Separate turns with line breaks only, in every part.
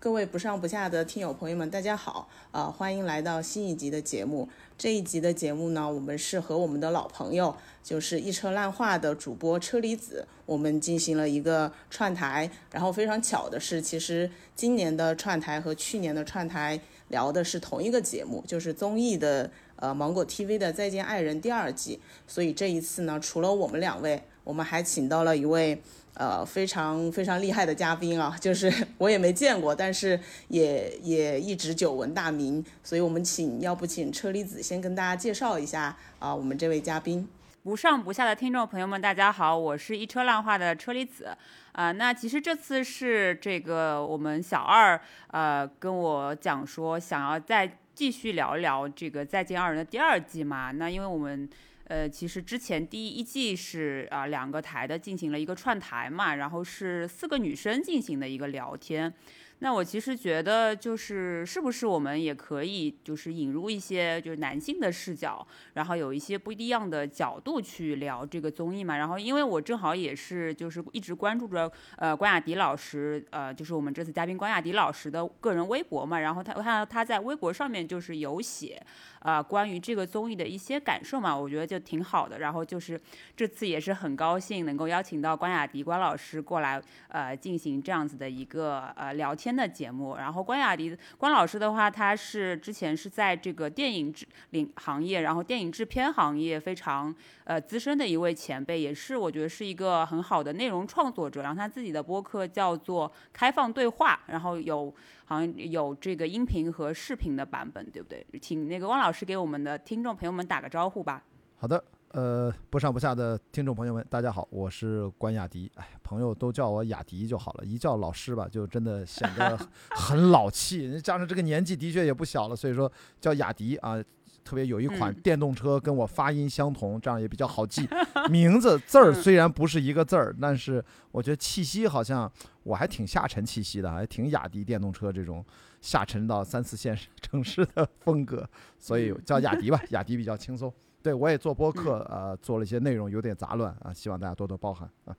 各位不上不下的听友朋友们，大家好，啊，欢迎来到新一集的节目。这一集的节目呢，我们是和我们的老朋友，就是一车烂话的主播车厘子，我们进行了一个串台。然后非常巧的是，其实今年的串台和去年的串台聊的是同一个节目，就是综艺的呃芒果 TV 的《再见爱人》第二季。所以这一次呢，除了我们两位，我们还请到了一位。呃，非常非常厉害的嘉宾啊，就是我也没见过，但是也也一直久闻大名，所以我们请，要不请车厘子先跟大家介绍一下啊，我们这位嘉宾。
不上不下的听众朋友们，大家好，我是一车烂话的车厘子啊。那其实这次是这个我们小二呃跟我讲说，想要再继续聊一聊这个再见二人的第二季嘛。那因为我们。呃，其实之前第一季是啊两个台的进行了一个串台嘛，然后是四个女生进行的一个聊天。那我其实觉得，就是是不是我们也可以，就是引入一些就是男性的视角，然后有一些不一样的角度去聊这个综艺嘛。然后因为我正好也是就是一直关注着呃关雅迪老师，呃就是我们这次嘉宾关雅迪老师的个人微博嘛。然后他我看到他在微博上面就是有写啊关于这个综艺的一些感受嘛，我觉得就挺好的。然后就是这次也是很高兴能够邀请到关雅迪关老师过来呃进行这样子的一个呃聊天。的节目，然后关雅迪关老师的话，他是之前是在这个电影制领行业，然后电影制片行业非常呃资深的一位前辈，也是我觉得是一个很好的内容创作者。然后他自己的播客叫做开放对话，然后有好像有这个音频和视频的版本，对不对？请那个汪老师给我们的听众朋友们打个招呼吧。
好的。呃，不上不下的听众朋友们，大家好，我是关雅迪。哎，朋友都叫我雅迪就好了，一叫老师吧，就真的显得 很老气。加上这个年纪的确也不小了，所以说叫雅迪啊，特别有一款电动车跟我发音相同，这样也比较好记。名字字儿虽然不是一个字儿，但是我觉得气息好像我还挺下沉气息的，还挺雅迪电动车这种下沉到三四线城市的风格，所以叫雅迪吧，雅迪比较轻松。对，我也做播客，呃，做了一些内容，有点杂乱啊，希望大家多多包涵啊。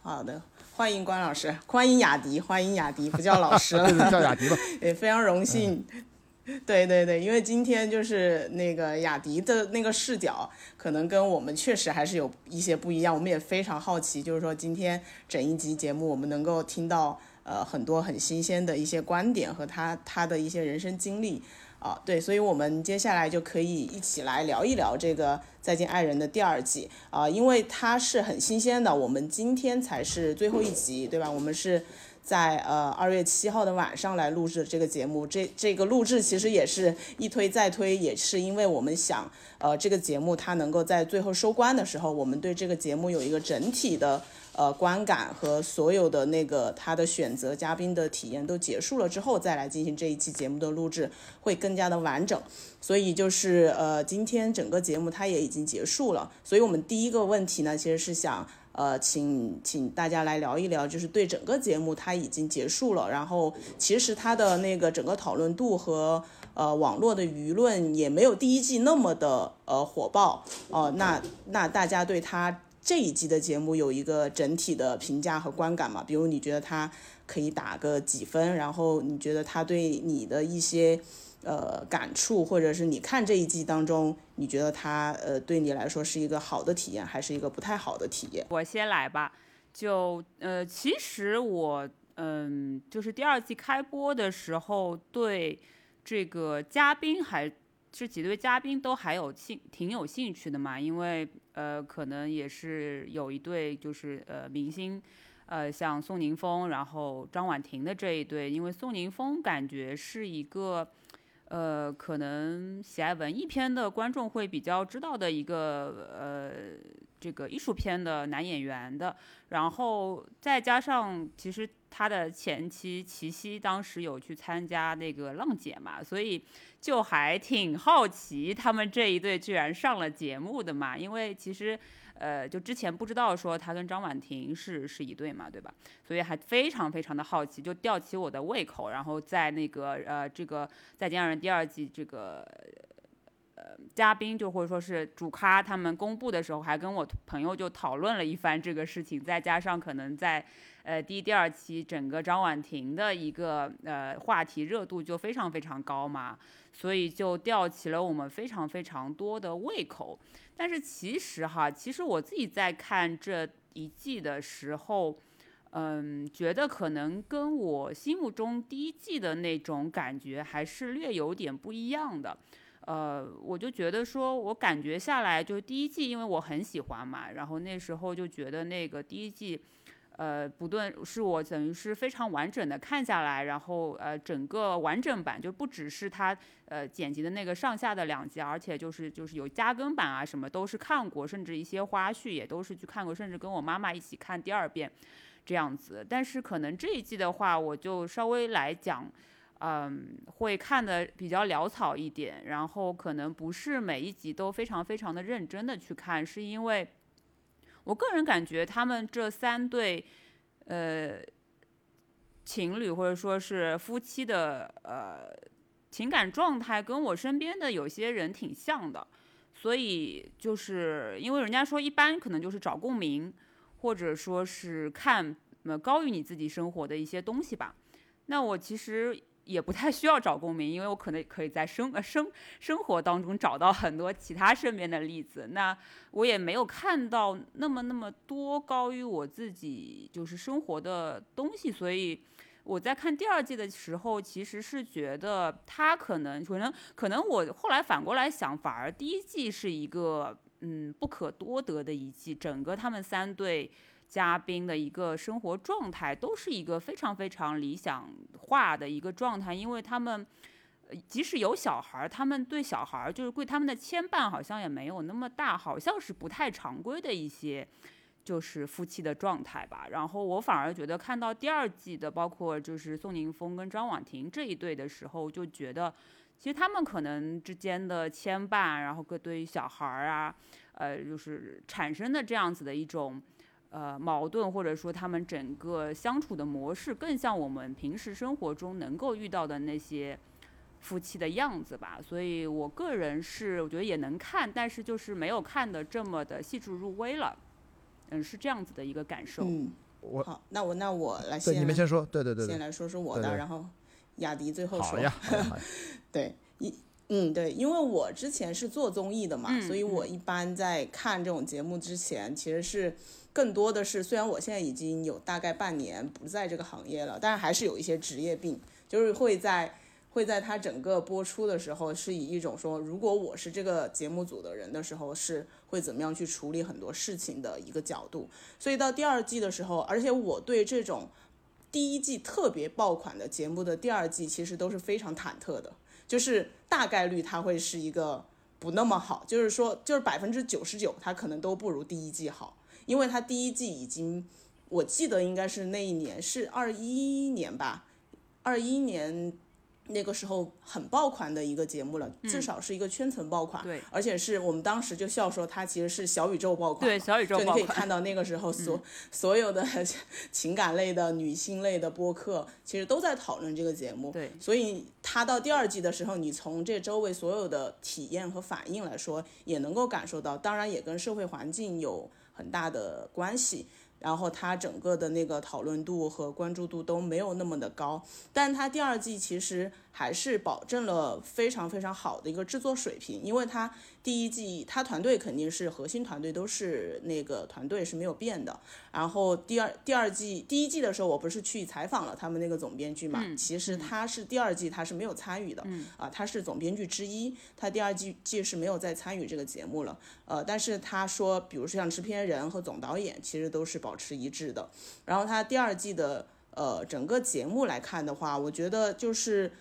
好的，欢迎关老师，欢迎雅迪，欢迎雅迪，不叫老师 了，
叫雅迪吧。
也非常荣幸。对对对，因为今天就是那个雅迪的那个视角，可能跟我们确实还是有一些不一样。我们也非常好奇，就是说今天整一集节目，我们能够听到呃很多很新鲜的一些观点和他他的一些人生经历。啊，对，所以我们接下来就可以一起来聊一聊这个《再见爱人》的第二季啊，因为它是很新鲜的，我们今天才是最后一集，对吧？我们是在呃二月七号的晚上来录制这个节目，这这个录制其实也是一推再推，也是因为我们想，呃，这个节目它能够在最后收官的时候，我们对这个节目有一个整体的。呃，观感和所有的那个他的选择嘉宾的体验都结束了之后，再来进行这一期节目的录制，会更加的完整。所以就是呃，今天整个节目它也已经结束了。所以我们第一个问题呢，其实是想呃，请请大家来聊一聊，就是对整个节目它已经结束了，然后其实它的那个整个讨论度和呃网络的舆论也没有第一季那么的呃火爆哦。那那大家对它。这一季的节目有一个整体的评价和观感嘛？比如你觉得它可以打个几分？然后你觉得它对你的一些呃感触，或者是你看这一季当中，你觉得它呃对你来说是一个好的体验，还是一个不太好的体验？
我先来吧，就呃其实我嗯就是第二季开播的时候对这个嘉宾还。这几对嘉宾都还有兴挺有兴趣的嘛，因为呃可能也是有一对就是呃明星，呃像宋宁峰，然后张婉婷的这一对，因为宋宁峰感觉是一个呃可能喜爱文艺片的观众会比较知道的一个呃这个艺术片的男演员的，然后再加上其实他的前妻齐溪当时有去参加那个浪姐嘛，所以。就还挺好奇他们这一对居然上了节目的嘛？因为其实，呃，就之前不知道说他跟张婉婷是是一对嘛，对吧？所以还非常非常的好奇，就吊起我的胃口。然后在那个呃这个《再见爱人》第二季这个呃嘉宾就或者说是主咖他们公布的时候，还跟我朋友就讨论了一番这个事情，再加上可能在呃第一、第二期整个张婉婷的一个呃话题热度就非常非常高嘛，所以就吊起了我们非常非常多的胃口。但是其实哈，其实我自己在看这一季的时候。嗯，觉得可能跟我心目中第一季的那种感觉还是略有点不一样的。呃，我就觉得说，我感觉下来就第一季，因为我很喜欢嘛，然后那时候就觉得那个第一季，呃，不论是我等于是非常完整的看下来，然后呃，整个完整版就不只是它呃剪辑的那个上下的两集，而且就是就是有加更版啊什么都是看过，甚至一些花絮也都是去看过，甚至跟我妈妈一起看第二遍。这样子，但是可能这一季的话，我就稍微来讲，嗯，会看的比较潦草一点，然后可能不是每一集都非常非常的认真的去看，是因为我个人感觉他们这三对，呃，情侣或者说是夫妻的呃情感状态，跟我身边的有些人挺像的，所以就是因为人家说一般可能就是找共鸣。或者说是看呃高于你自己生活的一些东西吧，那我其实也不太需要找共鸣，因为我可能可以在生呃生生活当中找到很多其他身边的例子。那我也没有看到那么那么多高于我自己就是生活的东西，所以我在看第二季的时候，其实是觉得他可能可能可能我后来反过来想，反而第一季是一个。嗯，不可多得的一季，整个他们三对嘉宾的一个生活状态都是一个非常非常理想化的一个状态，因为他们即使有小孩儿，他们对小孩儿就是对他们的牵绊好像也没有那么大，好像是不太常规的一些就是夫妻的状态吧。然后我反而觉得看到第二季的，包括就是宋宁峰跟张婉婷这一对的时候，就觉得。其实他们可能之间的牵绊，然后各对于小孩儿啊，呃，就是产生的这样子的一种呃矛盾，或者说他们整个相处的模式，更像我们平时生活中能够遇到的那些夫妻的样子吧。所以我个人是我觉得也能看，但是就是没有看的这么的细致入微了。嗯，是这样子的一个感受。
嗯，
我
好，那我那我来
先，你们先说，对对对，
先来说说我的，然后。雅迪最后说：“
好呀，
对，一嗯对，因为我之前是做综艺的嘛，所以我一般在看这种节目之前，其实是更多的是，虽然我现在已经有大概半年不在这个行业了，但是还是有一些职业病，就是会在会在它整个播出的时候，是以一种说，如果我是这个节目组的人的时候，是会怎么样去处理很多事情的一个角度。所以到第二季的时候，而且我对这种。”第一季特别爆款的节目的第二季其实都是非常忐忑的，就是大概率它会是一个不那么好，就是说就是百分之九十九它可能都不如第一季好，因为它第一季已经我记得应该是那一年是二一年吧，二一年。那个时候很爆款的一个节目了，至少是一个圈层爆款，
对，
而且是我们当时就笑说它其实是小宇宙爆款，
对，小宇宙爆
款。就你可以看到那个时候所所有的 情感类的、女性类的播客，其实都在讨论这个节目，
对。
所以它到第二季的时候，你从这周围所有的体验和反应来说，也能够感受到，当然也跟社会环境有很大的关系。然后它整个的那个讨论度和关注度都没有那么的高，但它第二季其实还是保证了非常非常好的一个制作水平，因为它。第一季他团队肯定是核心团队，都是那个团队是没有变的。然后第二第二季第一季的时候，我不是去采访了他们那个总编剧嘛？其实他是第二季他是没有参与的，啊，他是总编剧之一，他第二季季是没有再参与这个节目了。呃，但是他说，比如说像制片人和总导演，其实都是保持一致的。然后他第二季的呃整个节目来看的话，我觉得就是。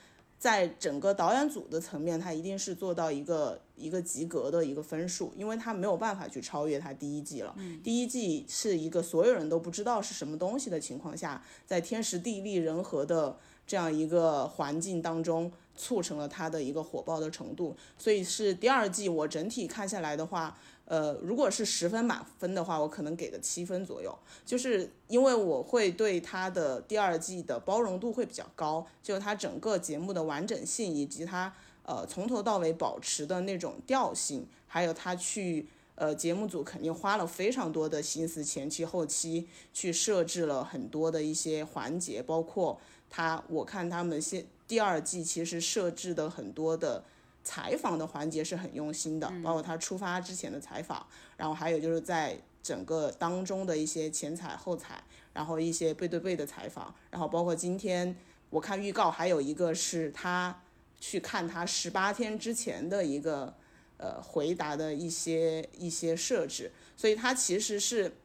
在整个导演组的层面，他一定是做到一个一个及格的一个分数，因为他没有办法去超越他第一季了。第一季是一个所有人都不知道是什么东西的情况下，在天时地利人和的这样一个环境当中，促成了他的一个火爆的程度。所以是第二季，我整体看下来的话。呃，如果是十分满分的话，我可能给个七分左右，就是因为我会对它的第二季的包容度会比较高，就它整个节目的完整性以及它。呃从头到尾保持的那种调性，还有他去呃节目组肯定花了非常多的心思，前期后期去设置了很多的一些环节，包括他我看他们现第二季其实设置的很多的。采访的环节是很用心的，包括他出发之前的采访，然后还有就是在整个当中的一些前采后采，然后一些背对背的采访，然后包括今天我看预告，还有一个是他去看他十八天之前的一个呃回答的一些一些设置，所以他其实是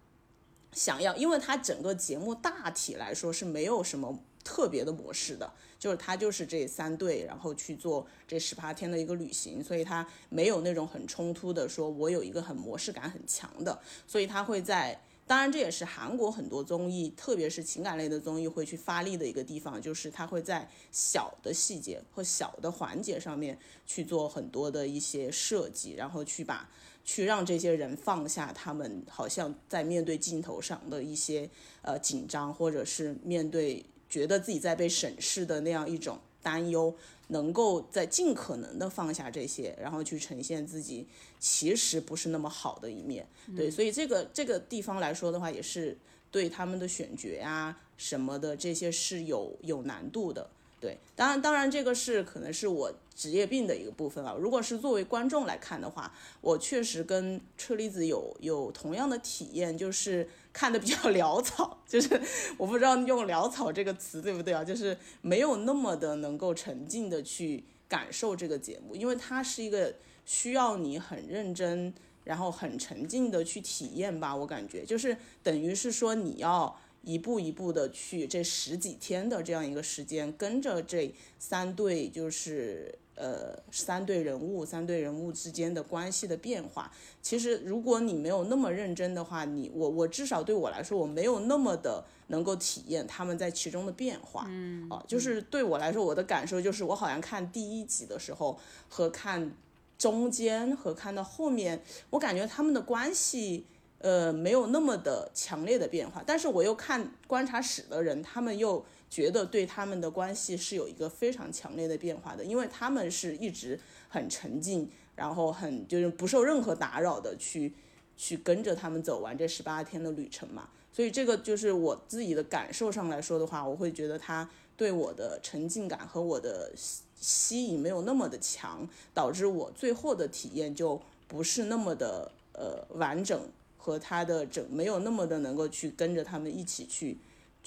想要，因为他整个节目大体来说是没有什么特别的模式的。就是他就是这三对，然后去做这十八天的一个旅行，所以他没有那种很冲突的，说我有一个很模式感很强的，所以他会在，当然这也是韩国很多综艺，特别是情感类的综艺会去发力的一个地方，就是他会在小的细节和小的环节上面去做很多的一些设计，然后去把去让这些人放下他们好像在面对镜头上的一些呃紧张，或者是面对。觉得自己在被审视的那样一种担忧，能够在尽可能的放下这些，然后去呈现自己其实不是那么好的一面。对，所以这个这个地方来说的话，也是对他们的选角呀什么的这些是有有难度的。对，当然，当然，这个是可能是我职业病的一个部分啊。如果是作为观众来看的话，我确实跟车厘子有有同样的体验，就是看的比较潦草，就是我不知道用潦草这个词对不对啊？就是没有那么的能够沉浸的去感受这个节目，因为它是一个需要你很认真，然后很沉浸的去体验吧。我感觉就是等于是说你要。一步一步的去这十几天的这样一个时间，跟着这三对就是呃三对人物，三对人物之间的关系的变化。其实如果你没有那么认真的话，你我我至少对我来说，我没有那么的能够体验他们在其中的变化。嗯，啊，就是对我来说，我的感受就是我好像看第一集的时候和看中间和看到后面，我感觉他们的关系。呃，没有那么的强烈的变化，但是我又看观察室的人，他们又觉得对他们的关系是有一个非常强烈的变化的，因为他们是一直很沉静，然后很就是不受任何打扰的去去跟着他们走完这十八天的旅程嘛，所以这个就是我自己的感受上来说的话，我会觉得他对我的沉浸感和我的吸引没有那么的强，导致我最后的体验就不是那么的呃完整。和他的整没有那么的能够去跟着他们一起去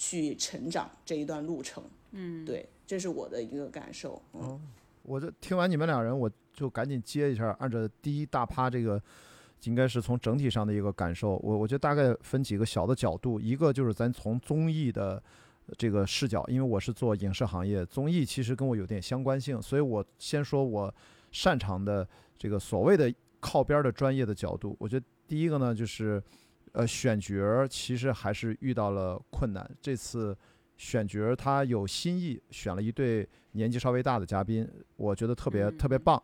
去成长这一段路程，嗯，对，这是我的一个感受。嗯，
我这听完你们两人，我就赶紧接一下，按照第一大趴这个，应该是从整体上的一个感受。我我觉得大概分几个小的角度，一个就是咱从综艺的这个视角，因为我是做影视行业，综艺其实跟我有点相关性，所以我先说我擅长的这个所谓的靠边的专业的角度，我觉得。第一个呢，就是，呃，选角儿其实还是遇到了困难。这次选角儿他有新意，选了一对年纪稍微大的嘉宾，我觉得特别特别棒。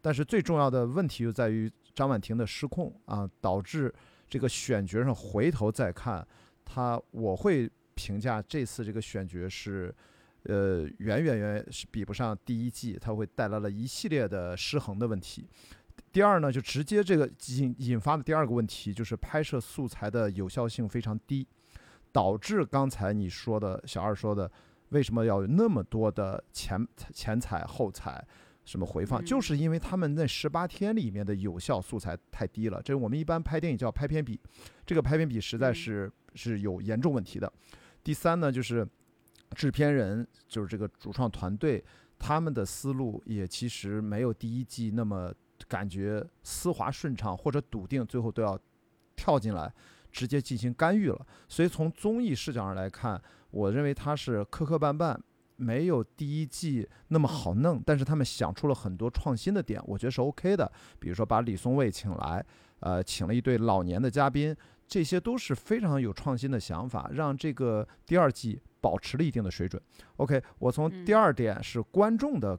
但是最重要的问题就在于张婉婷的失控啊，导致这个选角上回头再看他，我会评价这次这个选角是，呃，远远远是比不上第一季，他会带来了一系列的失衡的问题。第二呢，就直接这个引引发的第二个问题就是拍摄素材的有效性非常低，导致刚才你说的小二说的，为什么要有那么多的前前采后采，什么回放，就是因为他们那十八天里面的有效素材太低了。这我们一般拍电影叫拍片比，这个拍片比实在是是有严重问题的。第三呢，就是制片人，就是这个主创团队，他们的思路也其实没有第一季那么。感觉丝滑顺畅或者笃定，最后都要跳进来直接进行干预了。所以从综艺视角上来看，我认为它是磕磕绊绊，没有第一季那么好弄。但是他们想出了很多创新的点，我觉得是 OK 的。比如说把李松蔚请来，呃，请了一对老年的嘉宾，这些都是非常有创新的想法，让这个第二季保持了一定的水准。OK，我从第二点是观众的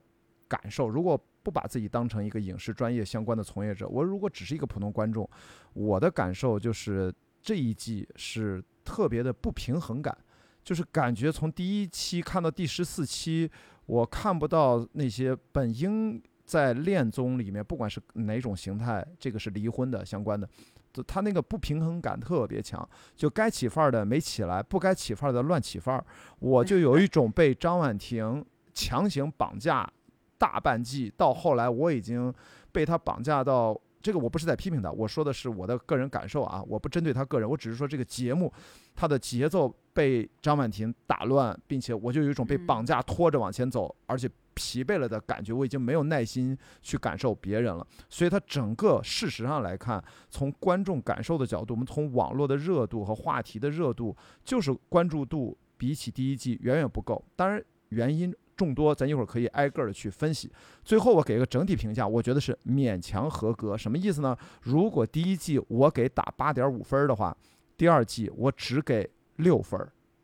感受，如果。不把自己当成一个影视专业相关的从业者，我如果只是一个普通观众，我的感受就是这一季是特别的不平衡感，就是感觉从第一期看到第十四期，我看不到那些本应在恋综里面，不管是哪种形态，这个是离婚的相关的，就他那个不平衡感特别强，就该起范儿的没起来，不该起范儿的乱起范儿，我就有一种被张婉婷强行绑架大半季，到后来我已经被他绑架到。这个我不是在批评他，我说的是我的个人感受啊，我不针对他个人，我只是说这个节目，它的节奏被张婉婷打乱，并且我就有一种被绑架拖着往前走，而且疲惫了的感觉，我已经没有耐心去感受别人了。所以它整个事实上来看，从观众感受的角度，我们从网络的热度和话题的热度，就是关注度比起第一季远远不够。当然原因。众多，咱一会儿可以挨个儿的去分析。最后我给一个整体评价，我觉得是勉强合格。什么意思呢？如果第一季我给打八点五分的话，第二季我只给六分，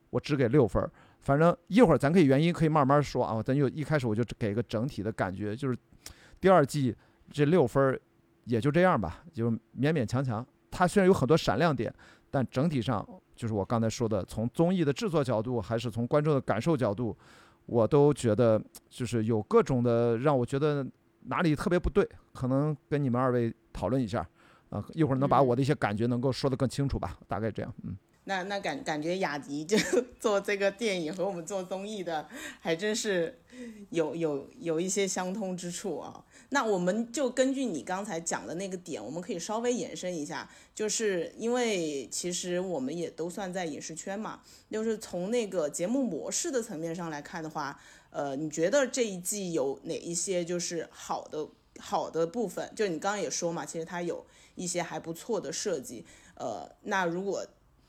我只给六分。反正一会儿咱可以原因可以慢慢说啊。咱就一开始我就给个整体的感觉，就是第二季这六分也就这样吧，就勉勉强强。它虽然有很多闪亮点，但整体上就是我刚才说的，从综艺的制作角度，还是从观众的感受角度。我都觉得就是有各种的让我觉得哪里特别不对，可能跟你们二位讨论一下，啊，一会儿能把我的一些感觉能够说得更清楚吧，大概这样，嗯。
那那感感觉雅迪就 做这个电影和我们做综艺的还真是有有有一些相通之处啊。那我们就根据你刚才讲的那个点，我们可以稍微延伸一下，就是因为其实我们也都算在影视圈嘛，就是从那个节目模式的层面上来看的话，呃，你觉得这一季有哪一些就是好的好的部分？就你刚刚也说嘛，其实它有一些还不错的设计，呃，那如果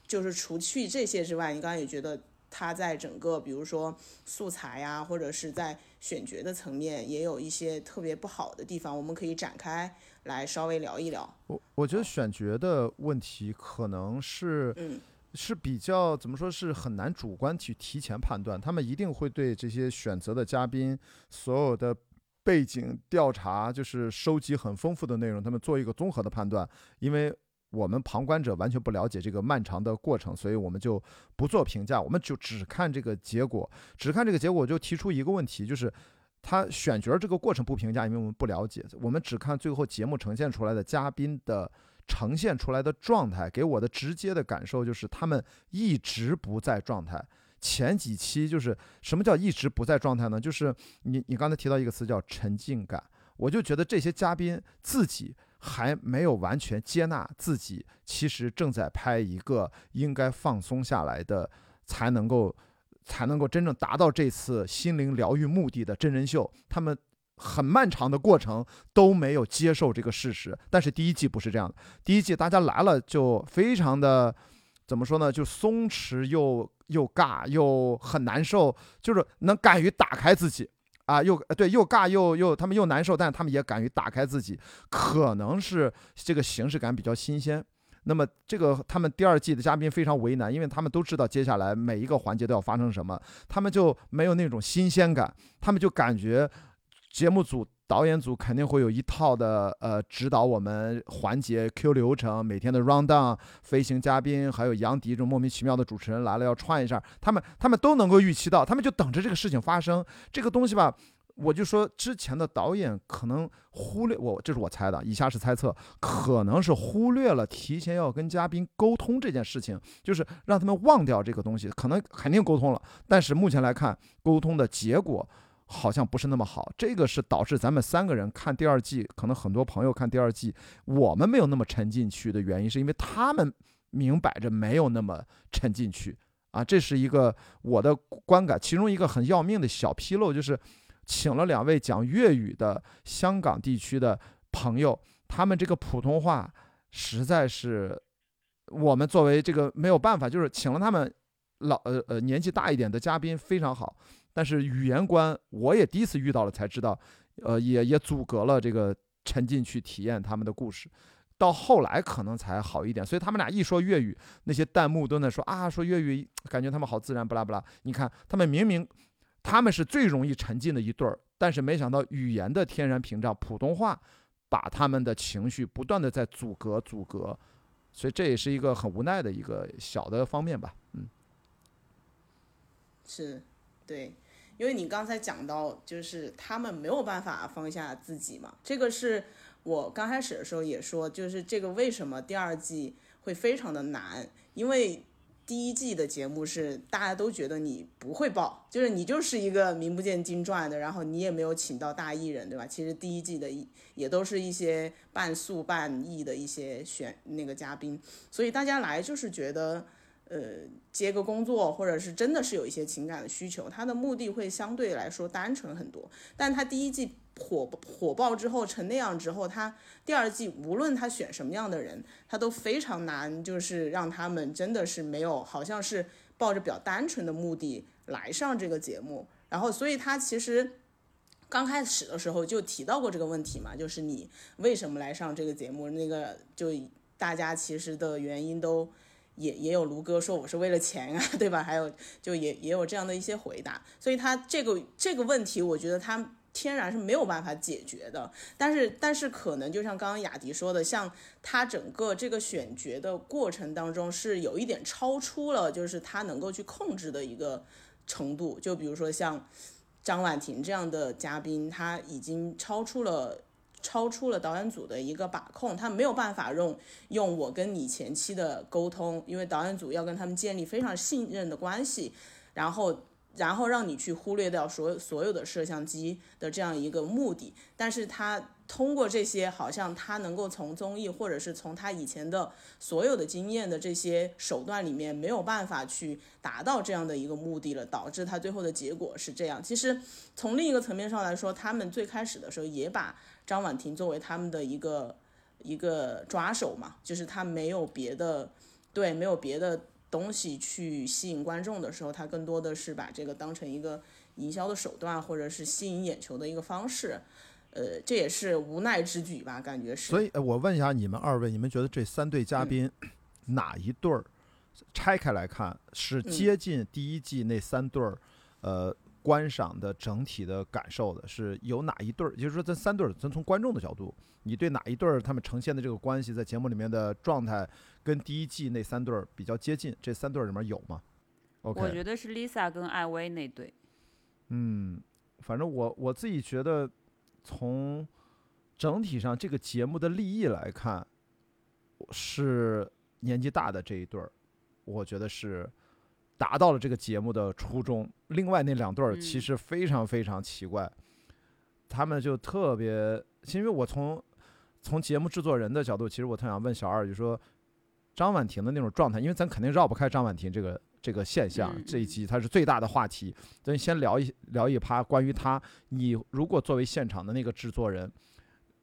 就是除去这些之外，你刚刚也觉得它在整个，比如说素材呀，或者是在选角的层面，也有一些特别不好的地方，我们可以展开来稍微聊一聊。
我我觉得选角的问题可能是，
嗯，
是比较怎么说是很难主观去提前判断，他们一定会对这些选择的嘉宾所有的背景调查，就是收集很丰富的内容，他们做一个综合的判断，因为。我们旁观者完全不了解这个漫长的过程，所以我们就不做评价，我们就只看这个结果，只看这个结果就提出一个问题，就是他选角这个过程不评价，因为我们不了解，我们只看最后节目呈现出来的嘉宾的呈现出来的状态，给我的直接的感受就是他们一直不在状态。前几期就是什么叫一直不在状态呢？就是你你刚才提到一个词叫沉浸感，我就觉得这些嘉宾自己。还没有完全接纳自己，其实正在拍一个应该放松下来的，才能够才能够真正达到这次心灵疗愈目的的真人秀。他们很漫长的过程都没有接受这个事实。但是第一季不是这样的，第一季大家来了就非常的怎么说呢？就松弛又又尬又很难受，就是能敢于打开自己。啊，又对，又尬又又，他们又难受，但是他们也敢于打开自己，可能是这个形式感比较新鲜。那么这个他们第二季的嘉宾非常为难，因为他们都知道接下来每一个环节都要发生什么，他们就没有那种新鲜感，他们就感觉节目组。导演组肯定会有一套的，呃，指导我们环节 Q 流程，每天的 round down，飞行嘉宾，还有杨迪这种莫名其妙的主持人来了要串一下，他们他们都能够预期到，他们就等着这个事情发生。这个东西吧，我就说之前的导演可能忽略我，这是我猜的，以下是猜测，可能是忽略了提前要跟嘉宾沟通这件事情，就是让他们忘掉这个东西，可能肯定沟通了，但是目前来看，沟通的结果。好像不是那么好，这个是导致咱们三个人看第二季，可能很多朋友看第二季，我们没有那么沉进去的原因，是因为他们明摆着没有那么沉进去啊，这是一个我的观感。其中一个很要命的小纰漏就是，请了两位讲粤语的香港地区的朋友，他们这个普通话实在是我们作为这个没有办法，就是请了他们老呃呃年纪大一点的嘉宾非常好。但是语言关，我也第一次遇到了才知道，呃，也也阻隔了这个沉浸去体验他们的故事。到后来可能才好一点，所以他们俩一说粤语，那些弹幕都在说啊，说粤语感觉他们好自然，不拉不拉。你看他们明明他们是最容易沉浸的一对儿，但是没想到语言的天然屏障普通话，把他们的情绪不断的在阻隔阻隔，所以这也是一个很无奈的一个小的方面吧，嗯，
是，对。因为你刚才讲到，就是他们没有办法放下自己嘛，这个是我刚开始的时候也说，就是这个为什么第二季会非常的难，因为第一季的节目是大家都觉得你不会爆，就是你就是一个名不见经传的，然后你也没有请到大艺人，对吧？其实第一季的也都是一些半素半艺的一些选那个嘉宾，所以大家来就是觉得。呃，接个工作，或者是真的是有一些情感的需求，他的目的会相对来说单纯很多。但他第一季火火爆之后成那样之后，他第二季无论他选什么样的人，他都非常难，就是让他们真的是没有，好像是抱着比较单纯的目的来上这个节目。然后，所以他其实刚开始的时候就提到过这个问题嘛，就是你为什么来上这个节目？那个就大家其实的原因都。也也有卢哥说我是为了钱啊，对吧？还有就也也有这样的一些回答，所以他这个这个问题，我觉得他天然是没有办法解决的。但是但是可能就像刚刚雅迪说的，像他整个这个选角的过程当中是有一点超出了，就是他能够去控制的一个程度。就比如说像张婉婷这样的嘉宾，他已经超出了。超出了导演组的一个把控，他没有办法用用我跟你前期的沟通，因为导演组要跟他们建立非常信任的关系，然后然后让你去忽略掉所有所有的摄像机的这样一个目的，但是他。通过这些，好像他能够从综艺或者是从他以前的所有的经验的这些手段里面，没有办法去达到这样的一个目的了，导致他最后的结果是这样。其实从另一个层面上来说，他们最开始的时候也把张婉婷作为他们的一个一个抓手嘛，就是他没有别的对，没有别的东西去吸引观众的时候，他更多的是把这个当成一个营销的手段，或者是吸引眼球的一个方式。呃，这也是无奈之举吧，感觉是。
所以，我问一下你们二位，你们觉得这三对嘉宾哪一对儿拆开来看是接近第一季那三对儿呃观赏的整体的感受的？是有哪一对儿？就是说，这三对儿，咱从观众的角度，你对哪一对儿他们呈现的这个关系，在节目里面的状态跟第一季那三对儿比较接近？这三对儿里面有吗？OK，
我觉得是 Lisa 跟艾薇那对。
嗯，反正我我自己觉得。从整体上这个节目的立意来看，是年纪大的这一对儿，我觉得是达到了这个节目的初衷。另外那两对儿其实非常非常奇怪，他们就特别，因为我从从节目制作人的角度，其实我特想问小二，就说张婉婷的那种状态，因为咱肯定绕不开张婉婷这个。这个现象这一集它是最大的话题，咱先聊一聊一趴关于他。你如果作为现场的那个制作人，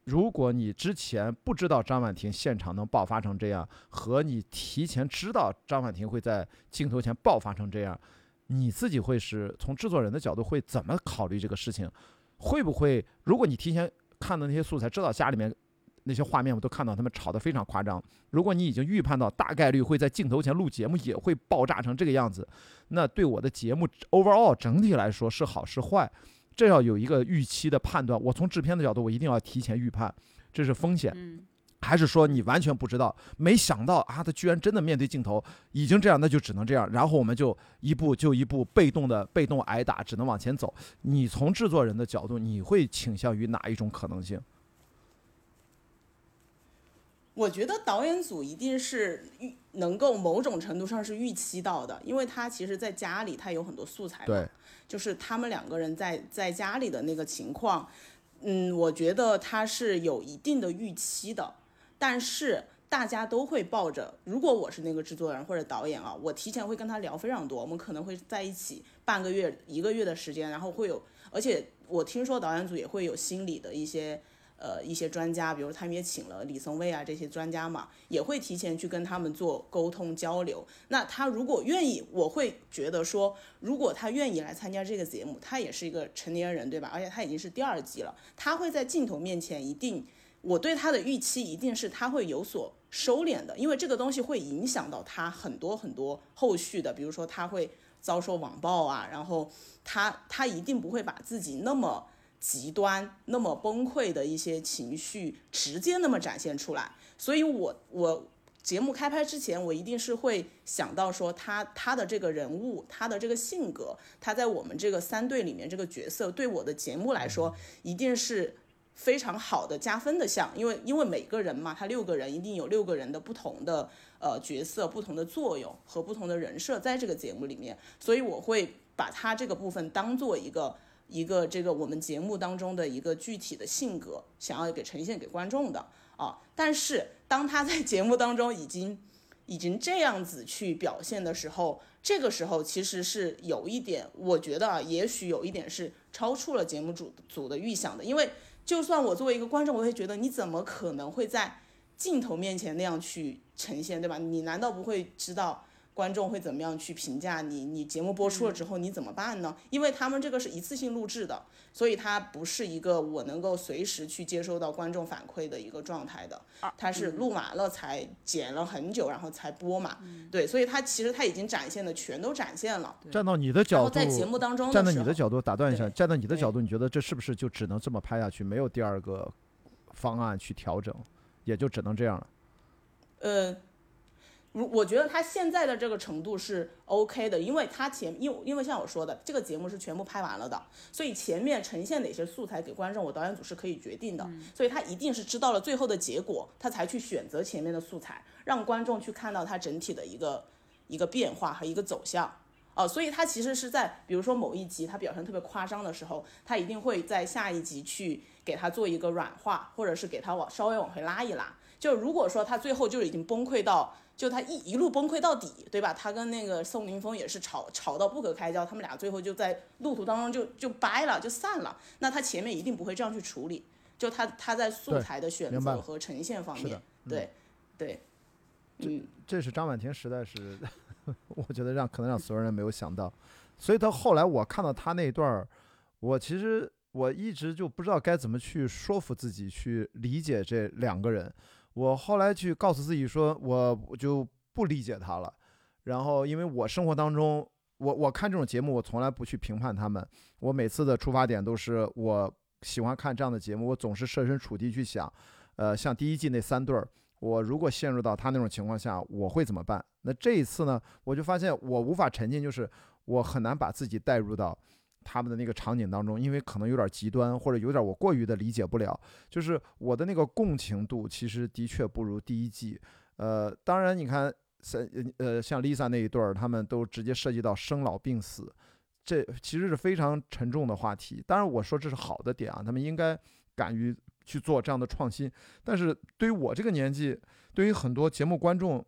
如果你之前不知道张婉婷现场能爆发成这样，和你提前知道张婉婷会在镜头前爆发成这样，你自己会是从制作人的角度会怎么考虑这个事情？会不会如果你提前看的那些素材，知道家里面？那些画面我都看到，他们吵得非常夸张。如果你已经预判到大概率会在镜头前录节目也会爆炸成这个样子，那对我的节目 overall 整体来说是好是坏，这要有一个预期的判断。我从制片的角度，我一定要提前预判，这是风险。还是说你完全不知道，没想到啊，他居然真的面对镜头已经这样，那就只能这样。然后我们就一步就一步被动的被动挨打，只能往前走。你从制作人的角度，你会倾向于哪一种可能性？
我觉得导演组一定是预能够某种程度上是预期到的，因为他其实在家里他有很多素材，
对，
就是他们两个人在在家里的那个情况，嗯，我觉得他是有一定的预期的，但是大家都会抱着，如果我是那个制作人或者导演啊，我提前会跟他聊非常多，我们可能会在一起半个月一个月的时间，然后会有，而且我听说导演组也会有心理的一些。呃，一些专家，比如他们也请了李松蔚啊这些专家嘛，也会提前去跟他们做沟通交流。那他如果愿意，我会觉得说，如果他愿意来参加这个节目，他也是一个成年人，对吧？而且他已经是第二季了，他会在镜头面前一定，我对他的预期一定是他会有所收敛的，因为这个东西会影响到他很多很多后续的，比如说他会遭受网暴啊，然后他他一定不会把自己那么。极端那么崩溃的一些情绪直接那么展现出来，所以我我节目开拍之前，我一定是会想到说他他的这个人物，他的这个性格，他在我们这个三队里面这个角色，对我的节目来说，一定是非常好的加分的项，因为因为每个人嘛，他六个人一定有六个人的不同的呃角色、不同的作用和不同的人设在这个节目里面，所以我会把他这个部分当做一个一个这个我们节目当中的一个具体的性格，想要给呈现给观众的啊。但是当他在节目当中已经已经这样子去表现的时候，这个时候其实是有一点，我觉得啊，也许有一点是超出了节目组组的预想的，因为就算我作为一个观众，我会觉得你怎么可能会在镜头面前那样去呈现，对吧？你难道不会知道？观众会怎么样去评价你？你节目播出了之后你怎么办呢？因为他们这个是一次性录制的，所以它不是一个我能够随时去接收到观众反馈的一个状态的。它是录完了才剪了很久，然后才播嘛。对，所以它其实它已经展现的全都展现了。
站到你的角度，
在节目当中，
站在你的角度打断一下，站在你的角度，你觉得这是不是就只能这么拍下去，没有第二个方案去调整，也就只能这样了？
呃。如我觉得他现在的这个程度是 OK 的，因为他前因因为像我说的，这个节目是全部拍完了的，所以前面呈现哪些素材给观众，我导演组是可以决定的，所以他一定是知道了最后的结果，他才去选择前面的素材，让观众去看到他整体的一个一个变化和一个走向，哦，所以他其实是在比如说某一集他表现特别夸张的时候，他一定会在下一集去给他做一个软化，或者是给他往稍微往回拉一拉，就如果说他最后就已经崩溃到。就他一一路崩溃到底，对吧？他跟那个宋宁峰也是吵吵到不可开交，他们俩最后就在路途当中就就掰了，就散了。那他前面一定不会这样去处理，就他他在素材的选择和呈现方面，对对，
嗯，这是张婉婷实在是，我觉得让可能让所有人没有想到，所以到后来我看到他那段儿，我其实我一直就不知道该怎么去说服自己去理解这两个人。我后来去告诉自己说，我就不理解他了。然后，因为我生活当中，我我看这种节目，我从来不去评判他们。我每次的出发点都是，我喜欢看这样的节目，我总是设身处地去想，呃，像第一季那三对儿，我如果陷入到他那种情况下，我会怎么办？那这一次呢，我就发现我无法沉浸，就是我很难把自己带入到。他们的那个场景当中，因为可能有点极端，或者有点我过于的理解不了，就是我的那个共情度其实的确不如第一季。呃，当然你看，像呃像 Lisa 那一对儿，他们都直接涉及到生老病死，这其实是非常沉重的话题。当然我说这是好的点啊，他们应该敢于去做这样的创新。但是对于我这个年纪，对于很多节目观众，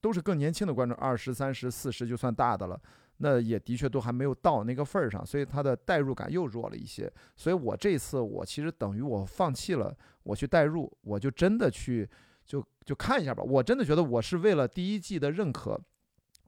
都是更年轻的观众，二十三十四十就算大的了。那也的确都还没有到那个份儿上，所以它的代入感又弱了一些。所以我这次我其实等于我放弃了我去代入，我就真的去就就看一下吧。我真的觉得我是为了第一季的认可，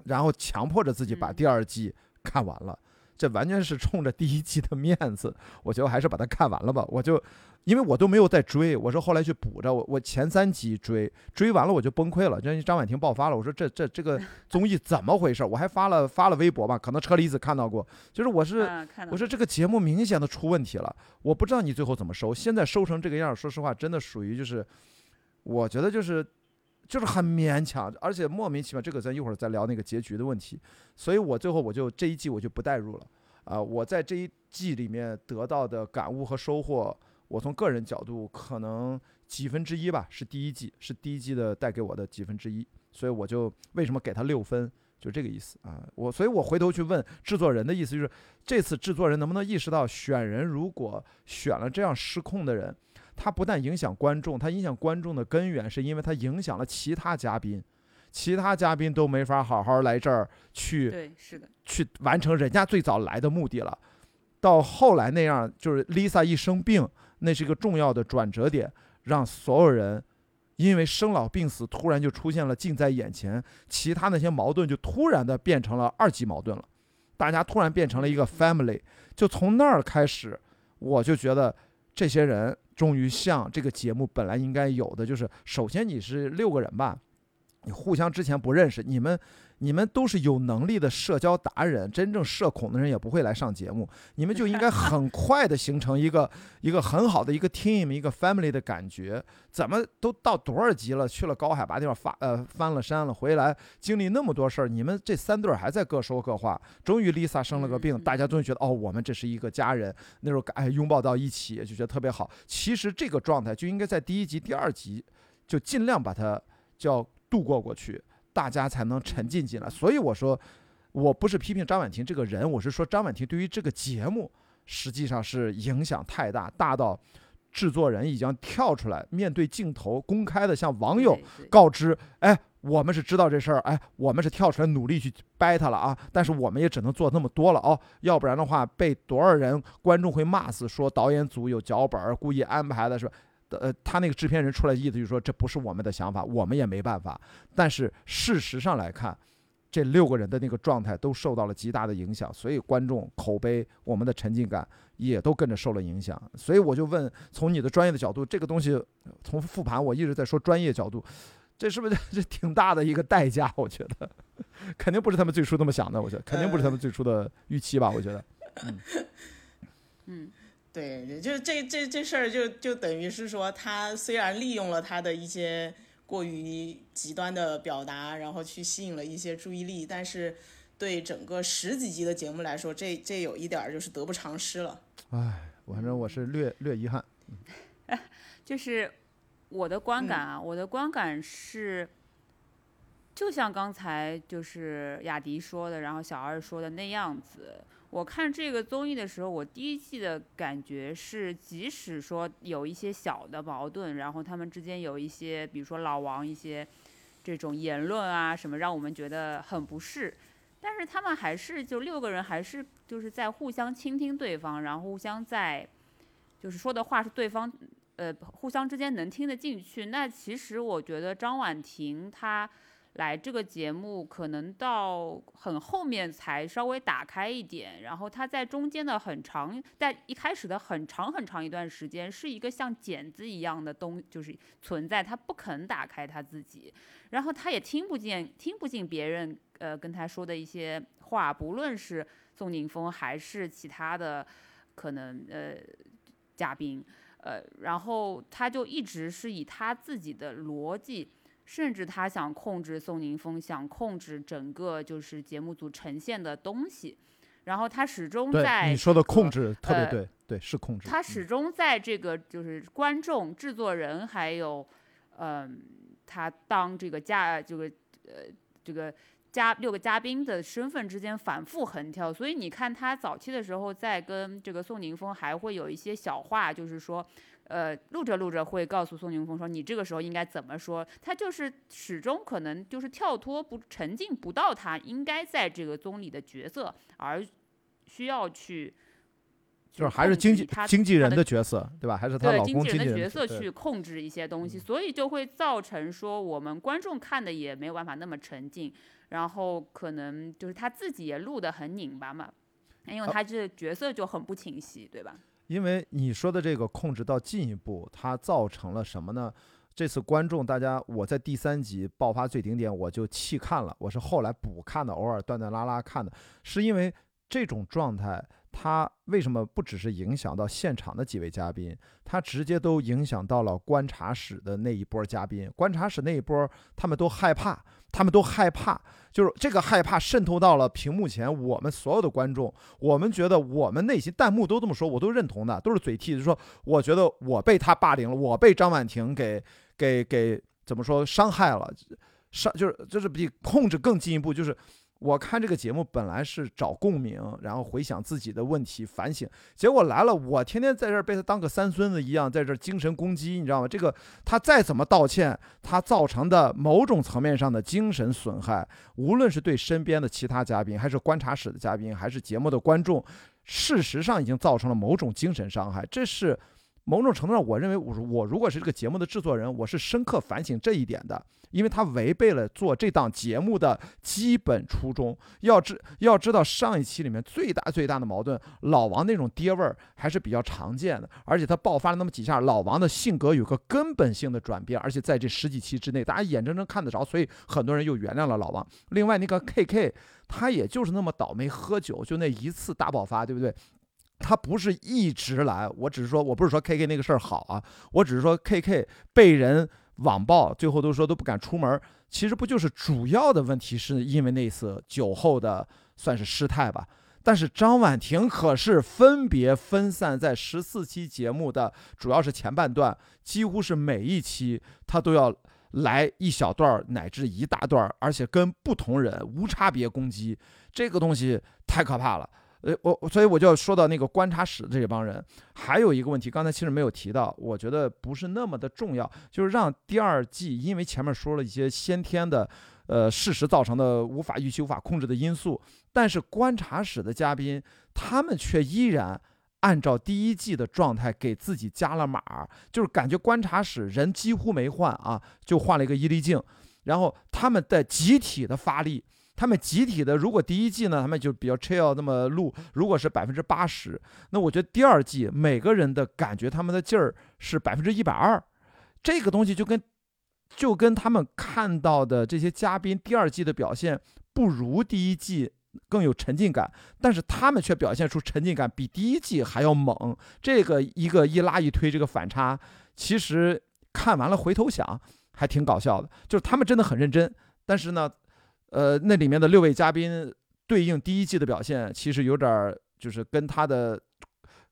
然后强迫着自己把第二季看完了。这完全是冲着第一季的面子，我觉得还是把它看完了吧。我就。因为我都没有再追，我是后来去补着。我我前三集追追完了，我就崩溃了。就张婉婷爆发了，我说这这这个 综艺怎么回事？我还发了发了微博吧，可能车厘子看到过。就是我是我说这个节目明显的出问题了，我不知道你最后怎么收。现在收成这个样，说实话，真的属于就是，我觉得就是就是很勉强，而且莫名其妙。这个咱一会儿再聊那个结局的问题。所以我最后我就这一季我就不带入了啊。我在这一季里面得到的感悟和收获。我从个人角度，可能几分之一吧，是第一季，是第一季的带给我的几分之一，所以我就为什么给他六分，就这个意思啊。我所以，我回头去问制作人的意思，就是这次制作人能不能意识到，选人如果选了这样失控的人，他不但影响观众，他影响观众的根源是因为他影响了其他嘉宾，其他嘉宾都没法好好来这儿去，
对，是的，
去完成人家最早来的目的了。到后来那样，就是 Lisa 一生病。那是一个重要的转折点，让所有人因为生老病死突然就出现了近在眼前，其他那些矛盾就突然的变成了二级矛盾了，大家突然变成了一个 family，就从那儿开始，我就觉得这些人终于像这个节目本来应该有的，就是首先你是六个人吧，你互相之前不认识，你们你们都是有能力的社交达人，真正社恐的人也不会来上节目，你们就应该很快的形成一个一个很好的一个 team，一个 family 的感觉。怎么都到多少级了？去了高海拔地方发呃翻了山了，回来经历那么多事儿，你们这三对儿还在各说各话。终于 Lisa 生了个病，大家终于觉得哦，我们这是一个家人。那时候哎拥抱到一起，就觉得特别好。其实这个状态就应该在第一集、第二集就尽量把它叫度过过去，大家才能沉浸进来。所以我说，我不是批评张婉婷这个人，我是说张婉婷对于这个节目实际上是影响太大，大到制作人已经跳出来面对镜头，公开的向网友告知，哎，我们是知道这事儿，哎，我们是跳出来努力去掰它了啊，但是我们也只能做那么多了哦，要不然的话被多少人观众会骂死，说导演组有脚本儿故意安排的是吧？呃，他那个制片人出来意思就是说这不是我们的想法，我们也没办法。但是事实上来看，这六个人的那个状态都受到了极大的影响，所以观众口碑、我们的沉浸感也都跟着受了影响。所以我就问，从你的专业的角度，这个东西从复盘，我一直在说专业角度，这是不是挺大的一个代价？我觉得肯定不是他们最初那么想的，我觉得肯定不是他们最初的预期吧？我觉得，
嗯嗯，
对，就这这这事儿就就等于是说，他虽然利用了他的一些过于极端的表达，然后去吸引了一些注意力，但是对整个十几集的节目来说，这这有一点儿就是得不偿失了。
唉，反正我是略略遗憾。
就是我的观感啊，我的观感是，就像刚才就是雅迪说的，然后小二说的那样子。我看这个综艺的时候，我第一季的感觉是，即使说有一些小的矛盾，然后他们之间有一些，比如说老王一些这种言论啊什么，让我们觉得很不适，但是他们还是就六个人还是就是在互相倾听对方，然后互相在就是说的话是对方呃互相之间能听得进去。那其实我觉得张婉婷她来这个节目可能到很后面才稍微打开一点，然后他在中间的很长，在一开始的很长很长一段时间是一个像茧子一样的东，就是存在，他不肯打开他自己，然后他也听不见听不进别人呃跟他说的一些话，不论是宋宁峰还是其他的可能呃嘉宾。呃，然后他就一直是以他自己的逻辑，甚至他想控制宋宁峰，想控制整个就是节目组呈现的东西，然后他始终在
你说的控制特别
呃
对，对是控制。嗯
他始终在这个就是观众、制作人还有，嗯、他当这个嘉这个呃这个嘉六个嘉宾的身份之间反复横跳，所以你看他早期的时候在跟这个宋宁峰还会有一些小话，就是说。呃，录着录着会告诉宋宁峰说：“你这个时候应该怎么说？”他就是始终可能就是跳脱不沉浸不到他应该在这个综里的角色，而需要去
就是还是经纪
他
经纪人的角色，对吧？还是她
对
老公经纪
人的角色去控制一些东西，所以就会造成说我们观众看的也没有办法那么沉浸，然后可能就是他自己也录得很拧巴嘛，因为他这角色就很不清晰，对吧？
因为你说的这个控制到进一步，它造成了什么呢？这次观众大家，我在第三集爆发最顶点，我就弃看了，我是后来补看的，偶尔断断拉拉看的，是因为这种状态，它为什么不只是影响到现场的几位嘉宾，它直接都影响到了观察室的那一波嘉宾，观察室那一波他们都害怕，他们都害怕，就是这个害怕渗透到了屏幕前，我们所有的观众，我们觉得我们内心弹幕都这么说，我都认同的，都是嘴替，就是说我觉得我被他霸凌了，我被张婉婷给给给怎么说伤害了，伤就是就是比控制更进一步，就是我看这个节目本来是找共鸣，然后回想自己的问题反省，结果来了，我天天在这儿被他当个三孙子一样，在这儿精神攻击，你知道吗？这个他再怎么道歉，他造成的某种层面上的精神损害，无论是对身边的其他嘉宾，还是观察室的嘉宾，还是节目的观众，事实上已经造成了某种精神伤害，这是某种程度上，我认为我我如果是这个节目的制作人，我是深刻反省这一点的，因为他违背了做这档节目的基本初衷。要知要知道，上一期里面最大最大的矛盾，老王那种爹味儿还是比较常见的，而且他爆发了那么几下，老王的性格有个根本性的转变，而且在这十几期之内，大家眼睁睁看得着，所以很多人又原谅了老王。另外那个 KK，他也就是那么倒霉，喝酒就那一次大爆发，对不对？他不是一直来，我只是说，我不是说 K K 那个事儿好啊，我只是说 K K 被人网暴，最后都说都不敢出门，其实不就是主要的问题是因为那次酒后的算是失态吧？但是张婉婷可是分别分散在十四期节目的，主要是前半段，几乎是每一期她都要来一小段乃至一大段，而且跟不同人无差别攻击，这个东西太可怕了。呃，我所以我就说到那个观察室这帮人，还有一个问题，刚才其实没有提到，我觉得不是那么的重要，就是让第二季，因为前面说了一些先天的，呃，事实造成的无法预期、无法控制的因素，但是观察室的嘉宾，他们却依然按照第一季的状态给自己加了码，就是感觉观察室人几乎没换啊，就换了一个伊丽静，然后他们在集体的发力。他们集体的，如果第一季呢，他们就比较 chill 那么录，如果是百分之八十，那我觉得第二季每个人的感觉，他们的劲儿是百分之一百二，这个东西就跟就跟他们看到的这些嘉宾第二季的表现不如第一季更有沉浸感，但是他们却表现出沉浸感比第一季还要猛，这个一个一拉一推，这个反差，其实看完了回头想还挺搞笑的，就是他们真的很认真，但是呢。呃，那里面的六位嘉宾对应第一季的表现，其实有点儿就是跟他的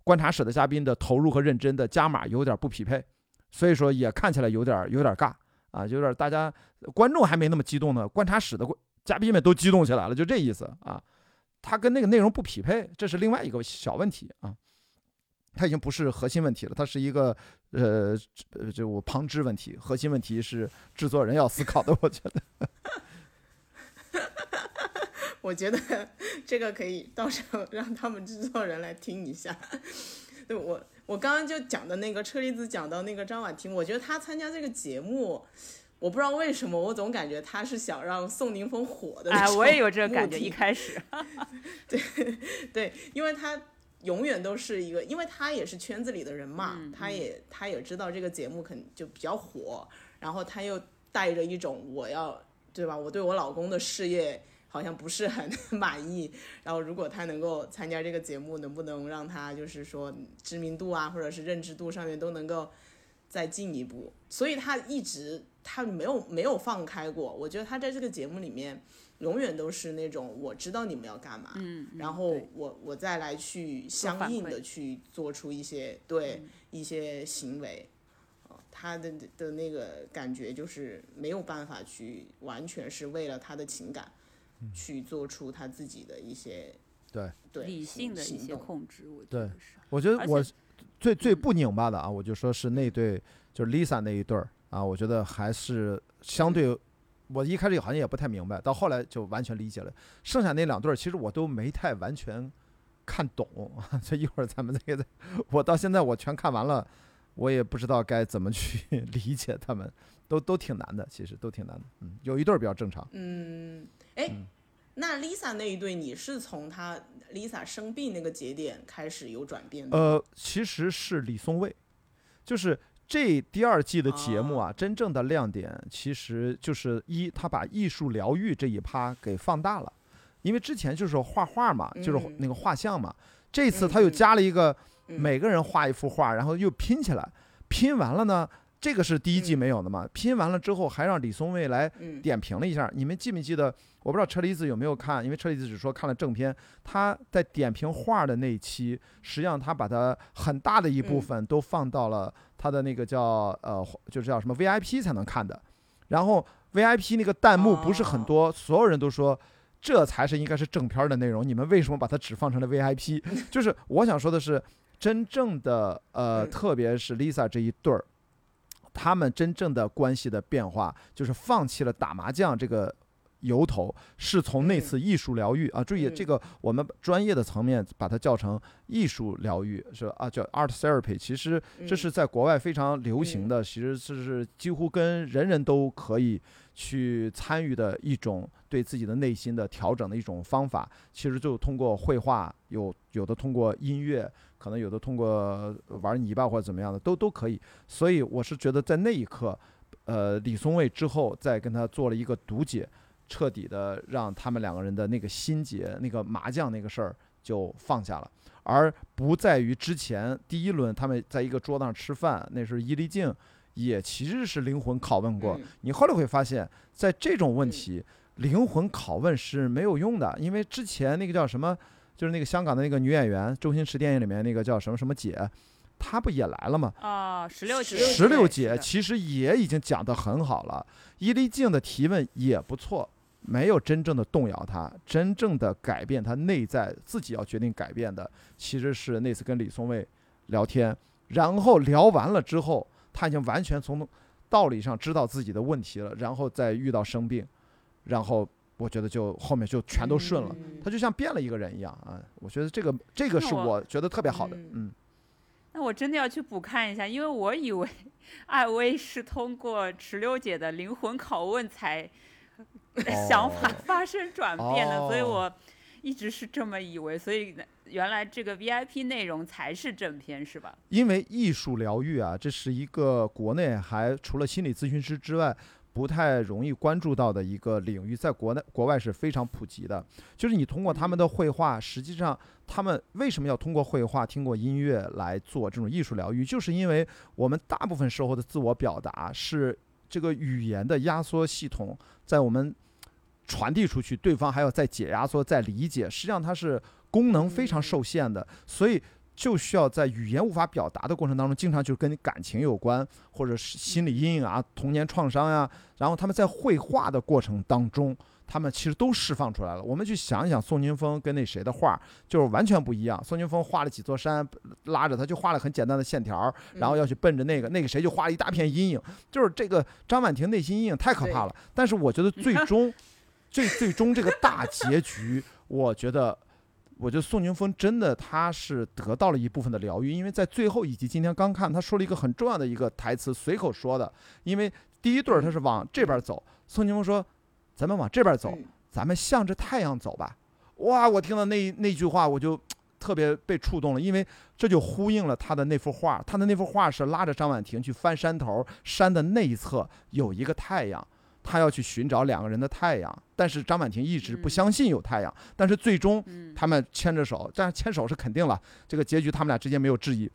观察室的嘉宾的投入和认真的加码有点不匹配，所以说也看起来有点有点尬啊，有点大家观众还没那么激动呢，观察室的嘉宾们都激动起来了，就这意思啊。他跟那个内容不匹配，这是另外一个小问题啊。他已经不是核心问题了，它是一个呃就我旁支问题，核心问题是制作人要思考的，我觉得。
我觉得 这个可以到时候让他们制作人来听一下。对我，我刚刚就讲的那个车厘子讲到那个张婉婷，我觉得她参加这个节目，我不知道为什么，我总感觉她是想让宋宁峰火的。
哎，我也有这个感觉，一开始。
对对，因为他永远都是一个，因为他也是圈子里的人嘛，他也他也知道这个节目肯就比较火，然后他又带着一种我要对吧，我对我老公的事业。好像不是很 满意，然后如果他能够参加这个节目，能不能让他就是说知名度啊，或者是认知度上面都能够再进一步？所以他一直他没有没有放开过。我觉得他在这个节目里面永远都是那种我知道你们要干嘛，
嗯，
然后我我再来去相应的去做出一些对一些行为，他的的那个感觉就是没有办法去完全是为了他的情感。去做出他自己的一些
对
对
理性的一些控制，我觉
得是。我觉得我最最不拧巴的啊，我就说是那对就是 Lisa 那一对儿啊，我觉得还是相对，我一开始好像也不太明白，到后来就完全理解了。剩下那两对儿其实我都没太完全看懂，这一会儿咱们再个，我到现在我全看完了，我也不知道该怎么去 理解他们，都都挺难的，其实都挺难的。嗯，有一对儿比较正常。
嗯。哎，那 Lisa 那一对，你是从她 Lisa 生病那个节点开始有转变的？
呃，其实是李松蔚，就是这第二季的节目啊，真正的亮点其实就是一，他把艺术疗愈这一趴给放大了，因为之前就是画画嘛，就是那个画像嘛，这次他又加了一个每个人画一幅画，然后又拼起来，拼完了呢。这个是第一季没有的嘛？拼完了之后，还让李松蔚来点评了一下。你们记没记得？我不知道车厘子有没有看，因为车厘子只说看了正片。他在点评画的那一期，实际上他把他很大的一部分都放到了他的那个叫呃，就是叫什么 VIP 才能看的。然后 VIP 那个弹幕不是很多，所有人都说这才是应该是正片的内容。你们为什么把它只放成了 VIP？就是我想说的是，真正的呃，特别是 Lisa 这一对儿。他们真正的关系的变化，就是放弃了打麻将这个由头，是从那
嗯
次艺术疗愈啊。注意，
嗯
这个我们专业的层面把它叫成艺术疗愈，是啊，叫 art therapy。其实这
嗯
是在国外非常流行
嗯
的，其实是是几乎跟人人都可以去参与的一种对自己的内心的调整的一种方法。其实就通过绘画，有有的通过音乐，可能有的通过玩泥巴或者怎么样的，都都可以。所以我是觉得在那一刻，呃，李松蔚之后再跟他做了一个读解，彻底的让他们两个人的那个心结、那个麻将那个事儿就放下了，而不在于之前第一轮他们在一个桌子上吃饭，那是伊丽静也其实是灵魂拷问过。
嗯
你后来会发现，在这种问
嗯
题，灵魂拷问是没有用的，因为之前那个叫什么，就是那个香港的那个女演员，周星驰电影里面那个叫什么什么姐，她不也来了吗？
哦，十六
十
节，
石榴姐其实也已经讲得很好了，伊丽静的提问也不错，没有真正的动摇她，真正的改变她内在自己要决定改变的，其实是那次跟李松蔚聊天，然后聊完了之后，他已经完全从道理上知道自己的问题了，然后再遇到生病，然后我觉得就后面就全都顺了。
嗯
他就像变了一个人一样啊！我觉得这个这个是
我
我觉得特别好的，
嗯
嗯，
那我真的要去补看一下，因为我以为艾薇是通过石榴姐的灵魂拷问才 想法
哦
发生转变的，所以
哦
我一直是这么以为。所以原来这个 VIP 内容才是正片是吧？
因为艺术疗愈啊，这是一个国内还除了心理咨询师之外。不太容易关注到的一个领域，在国内国外是非常普及的。就是你通过他们的绘画，实际上他们为什么要通过绘画、听过音乐来做这种艺术疗愈？就是因为我们大部分时候的自我表达是这个语言的压缩系统，在我们传递出去，对方还要再解压缩、再理解，实际上它是功能非常受限的，所以。就需要在语言无法表达的过程当中，经常就跟感情有关，或者是心理阴影啊、童年创伤呀、然后他们在绘画的过程当中，他们其实都释放出来了。我们去想一想，宋宁峰跟那谁的画就是完全不一样。宋宁峰画了几座山，拉着他就画了很简单的线条，然后要去奔着那个，那个谁就画了一大片阴影。就是这个张婉婷内心阴影太可怕了。但是我觉得最终，最最终这个大结局，我觉得。我觉得宋宁峰真的他是得到了一部分的疗愈，因为在最后一集，今天刚看，他说了一个很重要的一个台词，随口说的。因为第一对儿他是往这边走，宋宁峰说：“咱们往这边走，
嗯
咱们向着太阳走吧。”哇，我听到那那句话，我就 特别被触动了，因为这就呼应了他的那幅画。他的那幅画是拉着张婉婷去翻山头，山的那一侧有一个太阳。他要去寻找两个人的太阳，但是张婉婷一直不相信有太阳，但是最终
嗯，
他们牵着手，但是牵手是肯定了，这个结局他们俩之间没有质疑。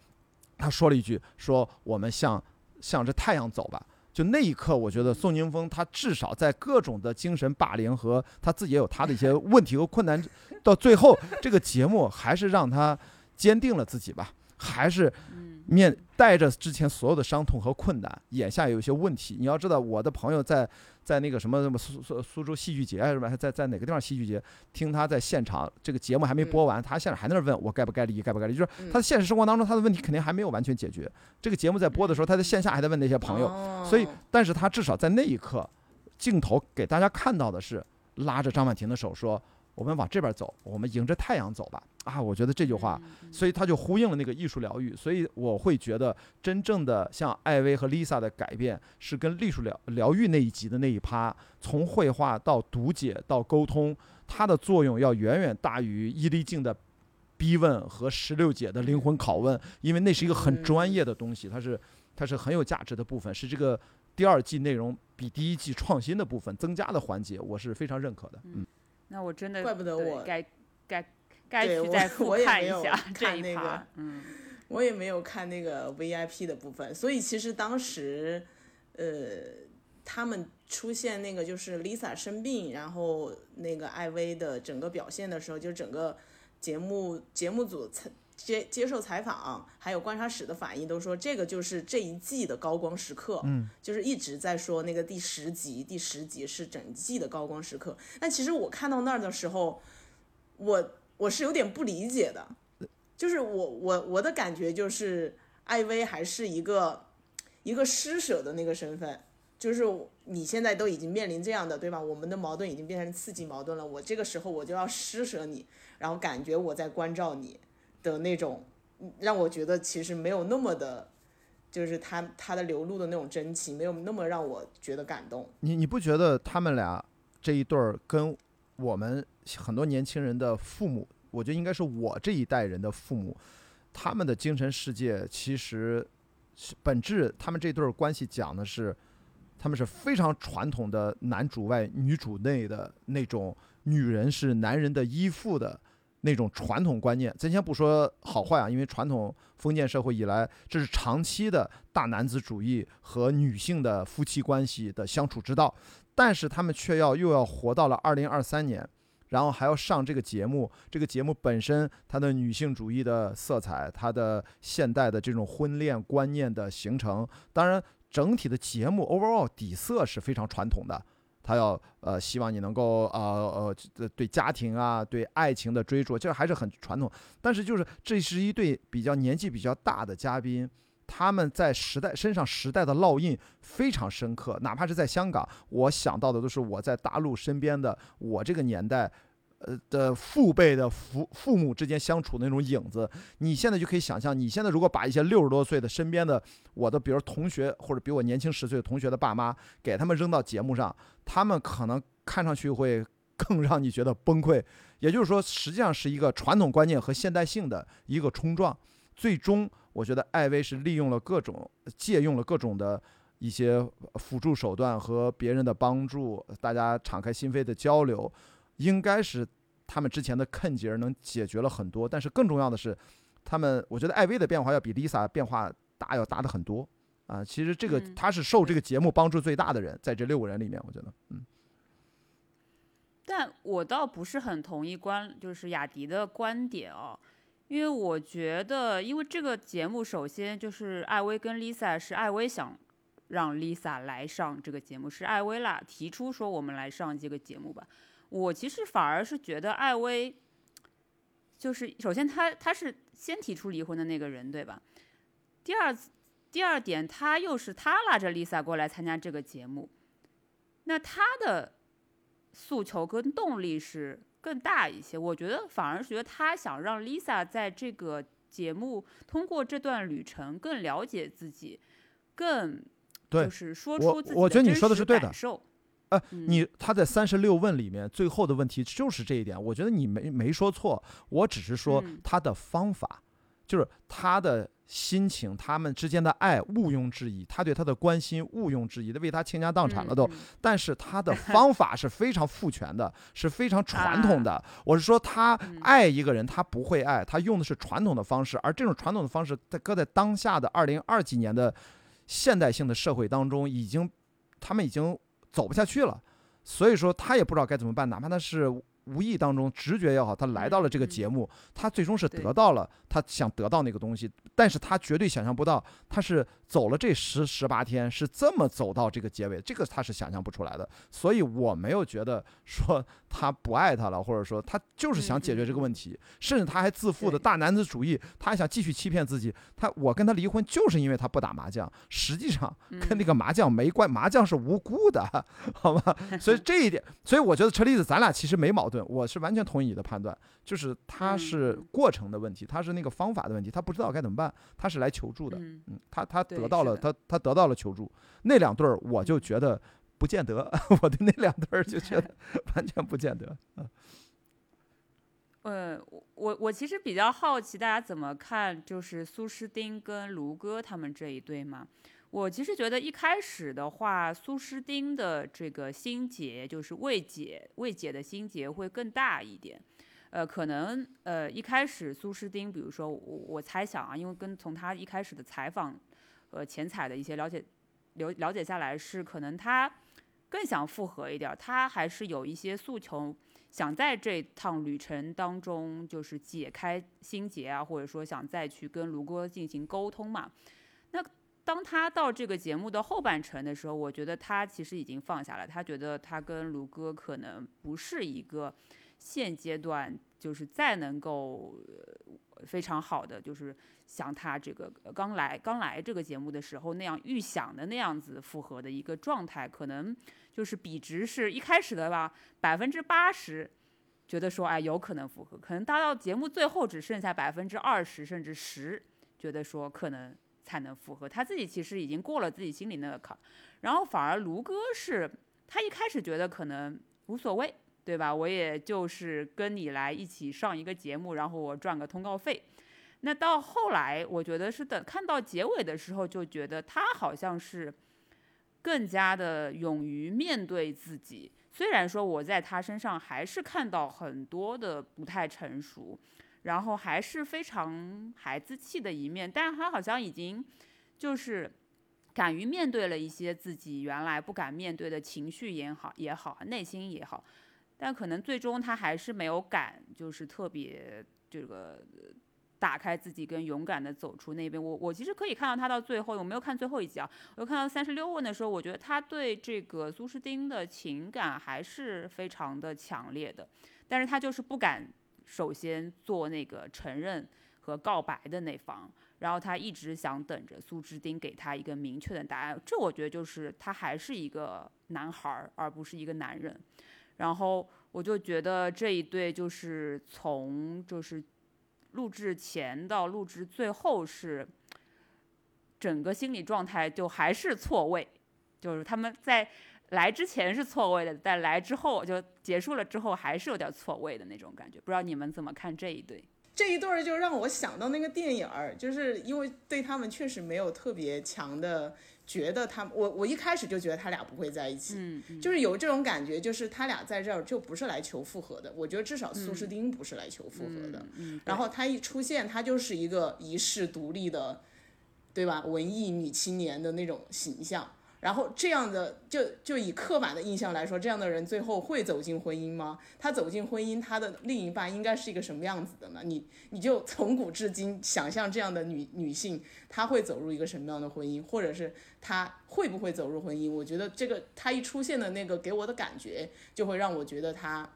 他说了一句：“说我们向向着太阳走吧。”就那一刻，我觉得宋宁峰他至少在各种的精神霸凌和他自己也有他的一些问题和困难，到最后这个节目还是让他坚定了自己吧，还是
嗯
面带着之前所有的伤痛和困难，眼下有一些问题。你要知道，我的朋友在在那个什么什么苏苏苏州戏剧节是吧？还在在哪个地方戏剧节听他在现场，这个节目还没播完，他现场还在那问我该不该离，该不该离，就是
嗯
他的现实生活当中他的问题肯定还没有完全解决。这个节目在播的时候，他在线下还在问那些朋友，
哦
所以但是他至少在那一刻，镜头给大家看到的是拉着张婉婷的手说：“我们往这边走，我们迎着太阳走吧。”啊，我觉得这句话。
嗯
所以他就呼应了那个艺术疗愈，所以我会觉得真正的像艾薇和 Lisa 的改变，是跟艺术疗疗愈那一集的那一趴，从绘画到读解到沟通，它的作用要远远大于伊丽静的逼问和石榴姐的灵魂拷问，因为那是一个很专业的东西，它是它是很有价值的部分，是这个第二季内容比第一季创新的部分增加的环节，我是非常认可的。嗯，
那我真的
怪不得我
对该该该去再复
我也没有
看一下这一趴
个，
嗯
我也没有看那个 VIP 的部分，所以其实当时，呃，他们出现那个就是 Lisa 生病，然后那个艾薇的整个表现的时候，就整个节目节目组采接接受采访，还有观察室的反应都说这个就是这一季的高光时刻，
嗯，
就是一直在说那个第十集，第十集是整季的高光时刻。但其实我看到那儿的时候，我我是有点不理解的，就是我我我的感觉就是艾薇还是一个一个施舍的那个身份，就是你现在都已经面临这样的，对吧？我们的矛盾已经变成刺激矛盾了。我这个时候我就要施舍你，然后感觉我在关照你的那种，让我觉得其实没有那么的，就是他他的流露的那种真情，没有那么让我觉得感动。
你你不觉得他们俩这一对儿跟我们很多年轻人的父母，我觉得应该是我这一代人的父母，他们的精神世界其实本质，他们这对儿关系讲的是。他们是非常传统的男主外女主内的那种，女人是男人的依附的那种传统观念。咱先不说好坏啊，因为传统封建社会以来，这是长期的大男子主义和女性的夫妻关系的相处之道。但是他们却要又要活到了二零二三年，然后还要上这个节目。这个节目本身它的女性主义的色彩，它的现代的这种婚恋观念的形成，当然。整体的节目 overall 底色是非常传统的，他要呃希望你能够呃呃对家庭啊对爱情的追逐，这还是很传统。但是就是这是一对比较年纪比较大的嘉宾，他们在时代身上时代的烙印非常深刻，哪怕是在香港，我想到的都是我在大陆身边的我这个年代。呃的父辈的父父母之间相处的那种影子，你现在就可以想象，你现在如果把一些六十多岁的身边的我的，比如同学或者比我年轻十岁的同学的爸妈，给他们扔到节目上，他们可能看上去会 更让你觉得崩溃。也就是说，实际上是一个传统观念和现代性的一个冲撞。最终，我觉得艾薇是利用了各种借用了各种的一些辅助手段和别人的帮助，大家敞开心扉的交流。应该是他们之前的坑节能解决了很多，但是更重要的是，他们我觉得艾薇的变化要比 Lisa 变化大，要大的很多啊。其实这个他是受这个节目帮助最大的人，在这六个人里面，我觉得，嗯。
但我倒不是很同意观，就是雅迪的观点哦，因为我觉得，因为这个节目首先就是艾薇跟 Lisa 是艾薇想让 Lisa 来上这个节目，是艾薇啦提出说我们来上这个节目吧。我其实反而是觉得艾薇，就是首先他他是先提出离婚的那个人，对吧？第二，第二点，他又是他拉着 Lisa 过来参加这个节目，那他的诉求跟动力是更大一些。我觉得反而是觉得他想让 Lisa 在这个节目通过这段旅程更了解自己，更就是说出自己
的真实
感受。
呃，你他在三十六问里面最后的问题就是这一点，我觉得你没没说错，我只是说他的方法，就是他的心情，他们之间的爱毋庸置疑，他对他的关心毋庸置疑的为他倾家荡产了都，但是他的 方法是非常父权的，是非常传统的。我是说他爱一个人，他不会爱，他用的是传统的方式，而这种传统的方式在搁在当下的二零二几年的现代性的社会当中，已经他们已经。走不下去了，所以说他也不知道该怎么办，哪怕他是。无意当中，直觉也好，他来到了这个节目，他最终是得到了他想得到那个东西，但是他绝对想象不到，他是走了这十十八天，是这么走到这个结尾，这个他是想象不出来的。所以我没有觉得说他不爱他了，或者说他就是想解决这个问题，甚至他还自负的大男子主义，他还想继续欺骗自己。他我跟他离婚就是因为他不打麻将，实际上跟那个麻将没关，麻将是无辜的，好吧？所以这一点，所以我觉得车厘子，咱俩其实没矛盾。我是完全同意你的判断，就是他是过程的问题，他是那个方法的问题，他不知道该怎么办，他是来求助的，嗯，他他得到了，他他得到了求助，那两对儿我就觉得不见得，我的那两对儿就觉得 完全不见得，嗯，
呃，我我其实比较好奇大家怎么看，就是苏诗丁跟卢哥他们这一对嘛。我其实觉得一开始的话，苏诗丁的这个心结就是未解未解的心结会更大一点。呃，可能呃一开始苏诗丁，比如说我我猜想啊，因为跟从他一开始的采访和前采的一些了解了了解下来，是可能他更想复合一点，他还是有一些诉求，想在这趟旅程当中就是解开心结啊，或者说想再去跟卢哥进行沟通嘛。那当他到这个节目的后半程的时候，我觉得他其实已经放下了。他觉得他跟卢哥可能不是一个现阶段就是再能够非常好的，就是像他这个刚来刚来这个节目的时候那样预想的那样子复合的一个状态，可能就是比值是一开始的吧，百分之八十觉得说哎有可能复合，可能达到节目最后只剩下百分之二十甚至十，觉得说可能才能复合，他自己其实已经过了自己心里那个坎，然后反而卢哥是他一开始觉得可能无所谓。对吧？我也就是跟你来一起上一个节目，然后我赚个通告费。那到后来，我觉得是等看到结尾的时候，就觉得他好像是更加的勇于面对自己。虽然说我在他身上还是看到很多的不太成熟，然后还是非常孩子气的一面，但他好像已经就是敢于面对了一些自己原来不敢面对的情绪也好也好，内心也好。但可能最终他还是没有敢，就是特别这个打开自己，跟勇敢的走出那边。我我其实可以看到他到最后，我没有看最后一集啊，我看到三十六问的时候，我觉得他对这个苏诗丁的情感还是非常的强烈的，但是他就是不敢首先做那个承认和告白的那方，然后他一直想等着苏诗丁给他一个明确的答案。这我觉得就是他还是一个男孩儿，而不是一个男人。然后我就觉得这一对就是从就是录制前到录制最后是整个心理状态就还是错位，就是他们在来之前是错位的，但来之后就结束了之后还是有点错位的那种感觉。不知道你们怎么看这一对？
这一对儿就让我想到那个电影儿，就是因为对他们确实没有特别强的。觉得他，我我一开始就觉得他俩不会在一起，
嗯，
就是有这种感觉，就是他俩在这儿就不是来求复合的。我觉得至少苏诗丁不是来求复合的，
嗯，
然后他一出现，他就是一个一世独立的，对吧？文艺女青年的那种形象。然后这样的就就以刻板的印象来说，这样的人最后会走进婚姻吗？他走进婚姻，他的另一半应该是一个什么样子的呢？你你就从古至今想象这样的女女性，她会走入一个什么样的婚姻，或者是她会不会走入婚姻？我觉得这个她一出现的那个给我的感觉，就会让我觉得她。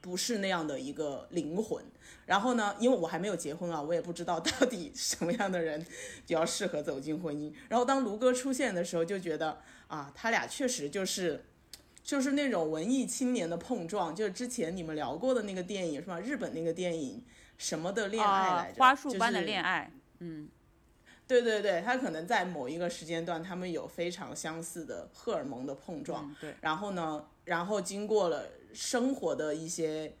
不是那样的一个灵魂，然后呢，因为我还没有结婚啊，我也不知道到底什么样的人比较适合走进婚姻。然后当卢哥出现的时候，就觉得啊，他俩确实就是，就是那种文艺青年的碰撞，就是之前你们聊过的那个电影是吧？日本那个电影什么的恋爱来着？
花束般的恋爱，嗯，
对对对，他可能在某一个时间段，他们有非常相似的荷尔蒙的碰撞，
对，
然后呢，然后经过了。生活的一些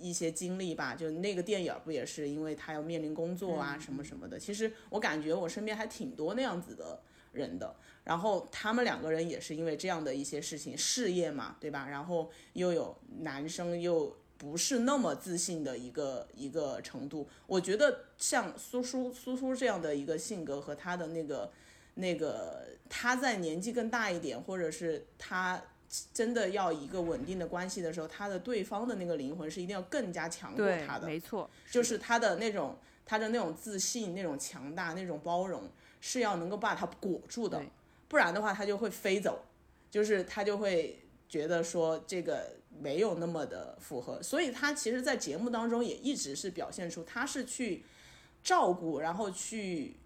一些经历吧，就那个电影不也是因为他要面临工作啊什么什么的。其实我感觉我身边还挺多那样子的人的。然后他们两个人也是因为这样的一些事情，事业嘛，对吧？然后又有男生又不是那么自信的一个一个程度。我觉得像苏苏苏苏这样的一个性格和他的那个那个他在年纪更大一点，或者是他。真的要一个稳定的关系的时候，他的对方的那个灵魂是一定要更加强过他的，
没错，
就是他的那种他的那种自信、那种强大、那种包容，是要能够把他裹住的，不然的话他就会飞走，就是他就会觉得说这个没有那么的符合，所以他其实，在节目当中也一直是表现出他是去照顾，然后去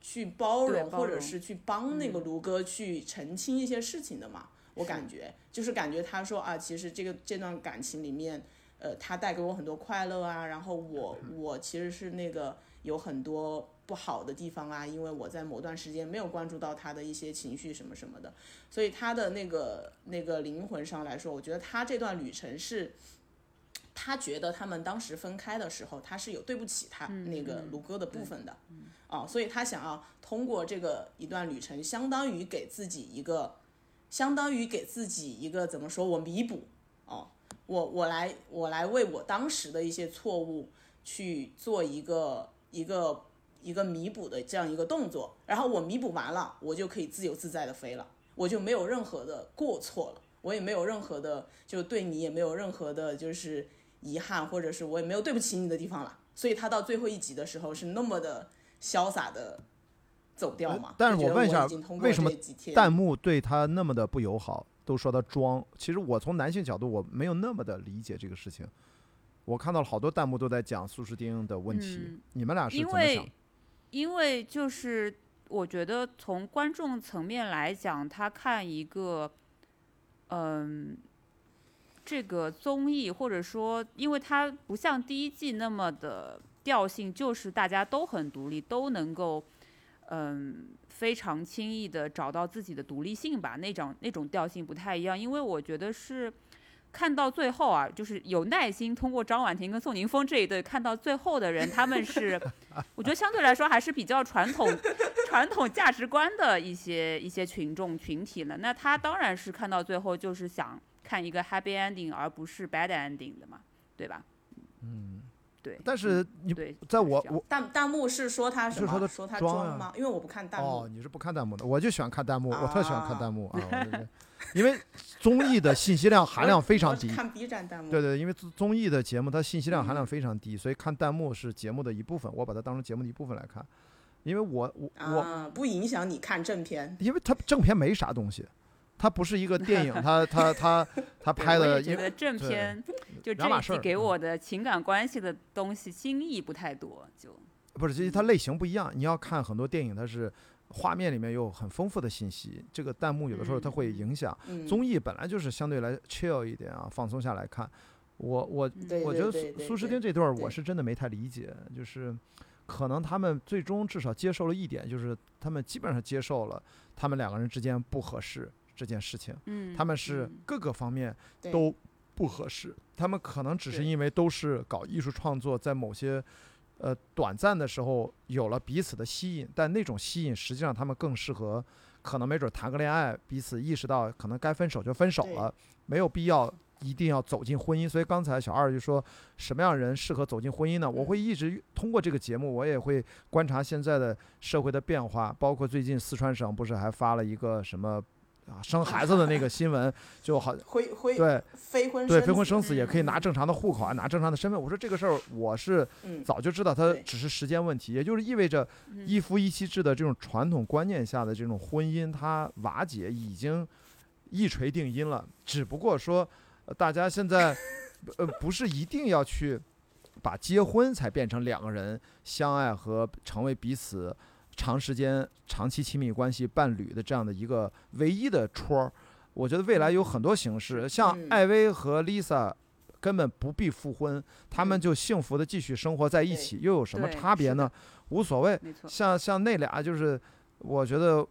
去包容，或者是去帮那个卢哥去澄清一些事情的嘛。我感觉就是感觉他说啊，其实这个这段感情里面，呃，他带给我很多快乐啊，然后我我其实是那个有很多不好的地方啊，因为我在某段时间没有关注到他的一些情绪什么什么的，所以他的那个那个灵魂上来说，我觉得他这段旅程是，他觉得他们当时分开的时候，他是有对不起他那个卢哥的部分的，啊，所以他想要通过这个一段旅程，相当于给自己一个。相当于给自己一个怎么说？我弥补哦，我我来我来为我当时的一些错误去做一个一个一个弥补的这样一个动作，然后我弥补完了，我就可以自由自在的飞了，我就没有任何的过错了，我也没有任何的就对你也没有任何的就是遗憾，或者是我也没有对不起你的地方了。所以他到最后一集的时候是那么的潇洒的。走掉嘛？
但是我问一下，为什么弹幕对他那么的不友好，都说他装？其实我从男性角度，我没有那么的理解这个事情。我看到了好多弹幕都在讲苏诗丁的问题，
嗯
你们俩是
因
怎么想
为？因为就是我觉得从观众层面来讲，他看一个，嗯，这个综艺或者说，因为他不像第一季那么的调性，就是大家都很独立，都能够，嗯，非常轻易的找到自己的独立性吧，那种那种调性不太一样，因为我觉得是。看到最后啊，就是有耐心通过张婉婷跟宋宁峰这一对看到最后的人，他们是，我觉得相对来说还是比较传统、传统价值观的一些一些群众群体了。那他当然是看到最后就是想看一个 happy ending，而不是 bad ending 的嘛，对吧？
嗯，
对。
但是你，在我我
弹弹幕是说他什么？
是说他
说他
装
吗？因为我不看弹幕。
哦，你是不看弹幕的，我就喜欢看弹幕，我特喜欢看
啊
弹幕啊，我就是因为综艺的信息量 含量非常低。
看 B 站弹幕。
对对，因为综综艺的节目它信息量含量
嗯
非常低，所以看弹幕是节目的一部分，我把它当成节目的一部分来看。因为我我我，
啊，不影响你看正片。
因为它正片没啥东西，它不是一个电影，它它它它拍的，因为
也觉得正片就这一
两码事儿嗯
季给我的情感关系的东西新意不太多，就
不是，其实它类型不一样。你要看很多电影，它是画面里面有很丰富的信息，这个弹幕有的时候它会影响。
嗯，
综艺本来就是相对来 chill 一点啊，放松下来看。我我我觉得苏苏诗丁这段儿我是真的没太理解，就是可能他们最终至少接受了一点，就是他们基本上接受了他们两个人之间不合适这件事情，
嗯，
他们是
嗯
各个方面都不合适，他们可能只是因为都是搞艺术创作，在某些呃短暂的时候有了彼此的吸引，但那种吸引实际上他们更适合，可能没准谈个恋爱，彼此意识到可能该分手就分手了，没有必要一定要走进婚姻。所以刚才小二就说，什么样人适合走进婚姻呢？我
嗯
会一直通过这个节目，我也会观察现在的社会的变化，包括最近四川省不是还发了一个什么。啊，生孩子的那个新闻就好，
灰灰
对
非婚
对，非婚生子也可以拿
嗯
正常的户口啊，拿正常的身份。我说这个事儿，我是
嗯
早就知道，它只是时间问题，也就是意味着
嗯
一夫一妻制的这种传统观念下的这种婚姻，它瓦解已经一锤定音了。只不过说，呃大家现在呃不是一定要去把结婚才变成两个人相爱和成为彼此长时间、长期亲密关系伴侣的这样的一个唯一的戳儿。我觉得未来有很多形式，像
嗯
艾薇和 Lisa 根本不必复婚，他们
嗯
就幸福的继续生活在一起，又有什么差别呢？无所谓。像像那俩就是，我觉得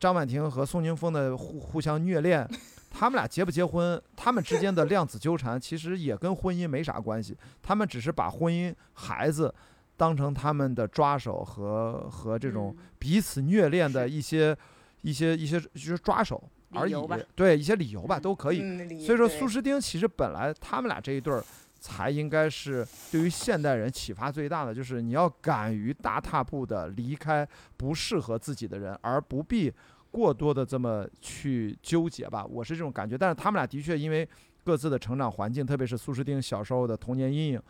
张婉婷和宋宁峰的互互相虐恋，他们俩结不结婚，他们之间的量子纠缠其实也跟婚姻没啥关系，他们只是把婚姻、孩子当成他们的抓手和和这种
嗯
彼此虐恋的一些一些一些就是抓手而已对一些理由吧
嗯
都可以。
嗯
所以说，苏诗丁其实本来他们俩这一对儿，才应该是对于现代人启发最大的，就是你要敢于大踏步的离开不适合自己的人，而不必过多的这么去纠结吧。我是这种感觉。但是他们俩的确因为各自的成长环境，特别是苏诗丁小时候的童年阴影，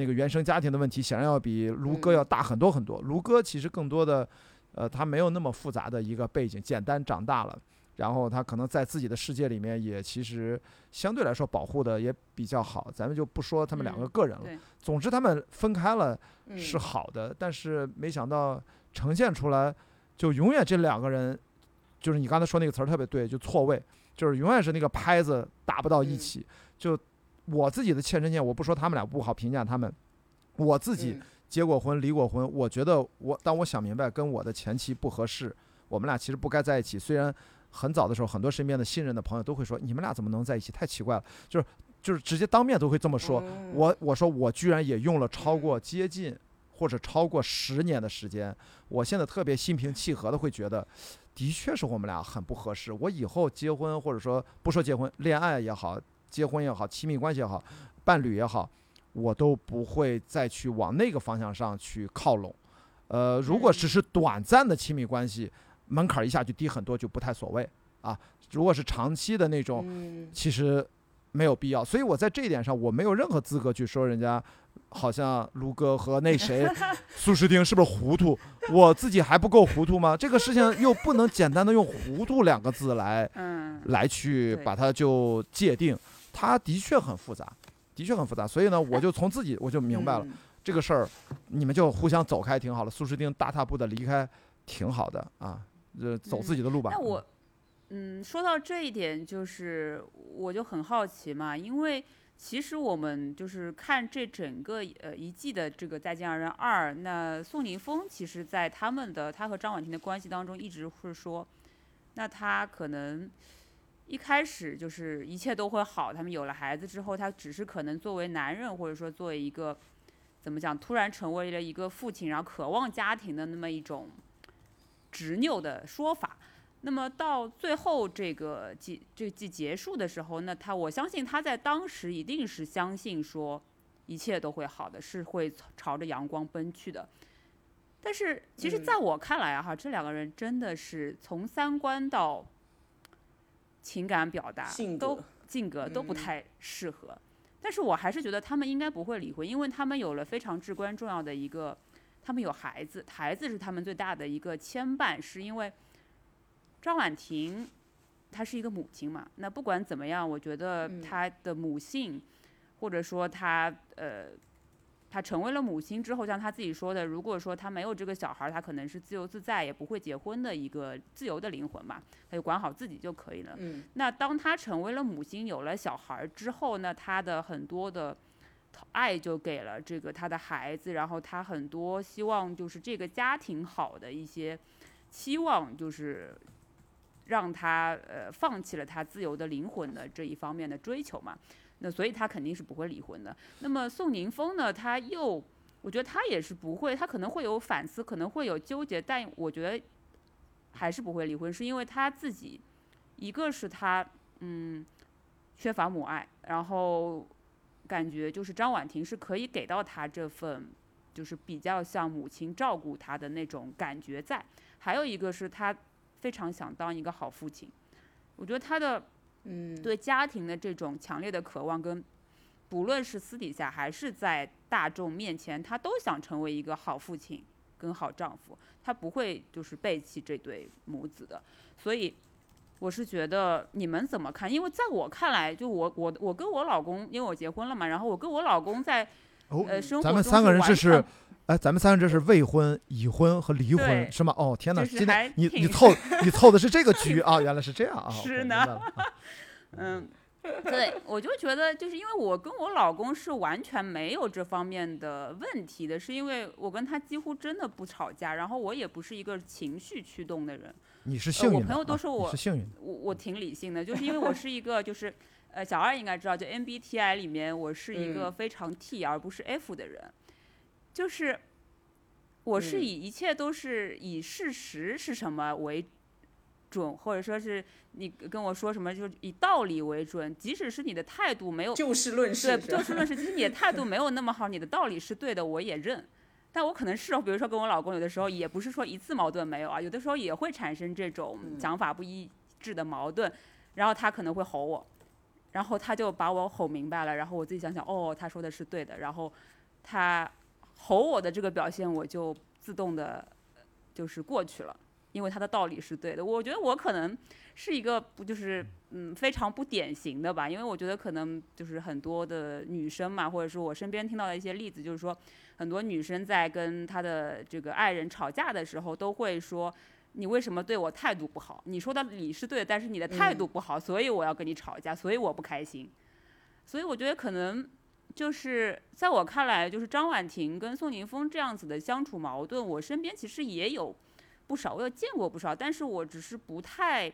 那个原生家庭的问题，显然要比卢哥
嗯
要大很多很多。卢哥其实更多的，呃，他没有那么复杂的一个背景，简单长大了。然后他可能在自己的世界里面也其实相对来说保护的也比较好，咱们就不说他们两个
嗯
个人了。
对
总之他们分开了
嗯
是好的，但是没想到呈现出来就永远这两个人，就是你刚才说那个词儿特别对，就错位，就是永远是那个拍子打不到一
嗯
起。就我自己的切身经验，我不说他们俩不好评价他们，我自己
嗯
结过婚、离过婚，我觉得我当我想明白跟我的前妻不合适，我们俩其实不该在一起。虽然很早的时候，很多身边的信任的朋友都会说你们俩怎么能在一起，太奇怪了，就是就是直接当面都会这么说。
嗯
我我说我居然也用了超过接近或者超过十年的时间，我现在特别心平气和的会觉得，的确是我们俩很不合适。我以后结婚或者说不说结婚，恋爱也好，结婚也好，亲密关系也好，伴侣也好，我都不会再去往那个方向上去靠拢。呃，如果只是短暂的亲密关系，门槛儿一下就低很多，就不太所谓啊。如果是长期的那种，
嗯
其实没有必要。所以我在这一点上，我没有任何资格去说人家好像卢哥和那谁 苏诗丁是不是糊涂？我自己还不够糊涂吗？这个事情又不能简单的用“糊涂”两个字来
嗯，
来去把它就界定，它的确很复杂。的的确很复杂。所以呢，我就从自己我就明白了
嗯
这个事儿，你们就互相走开挺好了。苏诗丁大踏步的离开，挺好的啊，呃，走自己的路吧。
那我，嗯，说到这一点，就是我就很好奇嘛，因为其实我们就是看这整个呃一季的这个《再见爱人二》，那宋宁峰其实在他们的他和张婉婷的关系当中，一直会说，那他可能。一开始就是一切都会好，他们有了孩子之后，他只是可能作为男人，或者说作为一个怎么讲，突然成为了一个父亲，然后渴望家庭的那么一种执拗的说法。那么到最后这个季这个季结束的时候，那他我相信他在当时一定是相信说一切都会好的，是会朝着阳光奔去的。但是其实
嗯
在我看来啊，哈，这两个人真的是从三观到情感表达
性
都性格都不
嗯
太适合。但是我还是觉得他们应该不会离婚，因为他们有了非常至关重要的一个，他们有孩子，孩子是他们最大的一个牵绊，是因为张婉婷她是一个母亲嘛，那不管怎么样，我觉得
嗯
她的母性，或者说她呃，她成为了母亲之后，像她自己说的，如果说她没有这个小孩儿，她可能是自由自在，也不会结婚的一个自由的灵魂嘛，她就管好自己就可以了。
嗯
那当她成为了母亲，有了小孩儿之后呢，她的很多的爱就给了这个他的孩子，然后他很多希望就是这个家庭好的一些期望，就是让他呃放弃了他自由的灵魂的这一方面的追求嘛。那所以他肯定是不会离婚的。那么宋宁峰呢，他又我觉得他也是不会，他可能会有反思，可能会有纠结，但我觉得还是不会离婚，是因为他自己。一个是他嗯缺乏母爱，然后感觉就是张婉婷是可以给到他这份就是比较像母亲照顾他的那种感觉在，还有一个是他非常想当一个好父亲，我觉得他的
嗯，
对家庭的这种强烈的渴望跟。不论是私底下还是在大众面前，他都想成为一个好父亲跟好丈夫，他不会就是背弃这对母子的。所以，我是觉得你们怎么看？因为在我看来，就我我我跟我老公，因为我结婚了嘛，然后我跟我老公在
哦
呃生活
咱们
中
三个人这是，哎，咱们三个人这是未婚、已婚和离婚是吗？哦，天哪，
就是
今天你你凑 你凑的是这个局啊，原来是这样啊，
是呢 嗯，对，我就觉得，就是因为我跟我老公是完全没有这方面的问题的，是因为我跟他几乎真的不吵架，然后我也不是一个情绪驱动的人，
你是幸运的啊，
我朋友都说
你
我
是幸运的，
我我挺理性的，就是因为我是一个就是。呃，小二应该知道，就 MBTI 里面，我是一个
嗯。
非常 T 而不是 F 的人，就是我是
嗯。
以一切都是以事实是什么为准，或者说是你跟我说什么，就是以道理为准，即使是你的态度没有
就事论事
对，就事论事，其实你的态度 没有那么好，你的道理是对的，我也认。但我可能是，比如说跟我老公，有的时候也不是说一次矛盾没有啊，有的时候也会产生这种
嗯。
想法不一致的矛盾，然后他可能会吼我，然后他就把我吼明白了，然后我自己想想，哦，他说的是对的，然后他吼我的这个表现，我就自动的，就是过去了，因为他的道理是对的。我觉得我可能是一个不就是嗯非常不典型的吧，因为我觉得可能就是很多的女生嘛，或者是我身边听到的一些例子，就是说很多女生在跟她的这个爱人吵架的时候，都会说。你为什么对我态度不好？你说的理是对的，但是你的态度不好，所以我要跟你吵架，所以我不开心。所以我觉得可能就是在我看来，就是张婉婷跟宋宁峰这样子的相处矛盾，我身边其实也有不少，我有见过不少，但是我只是不太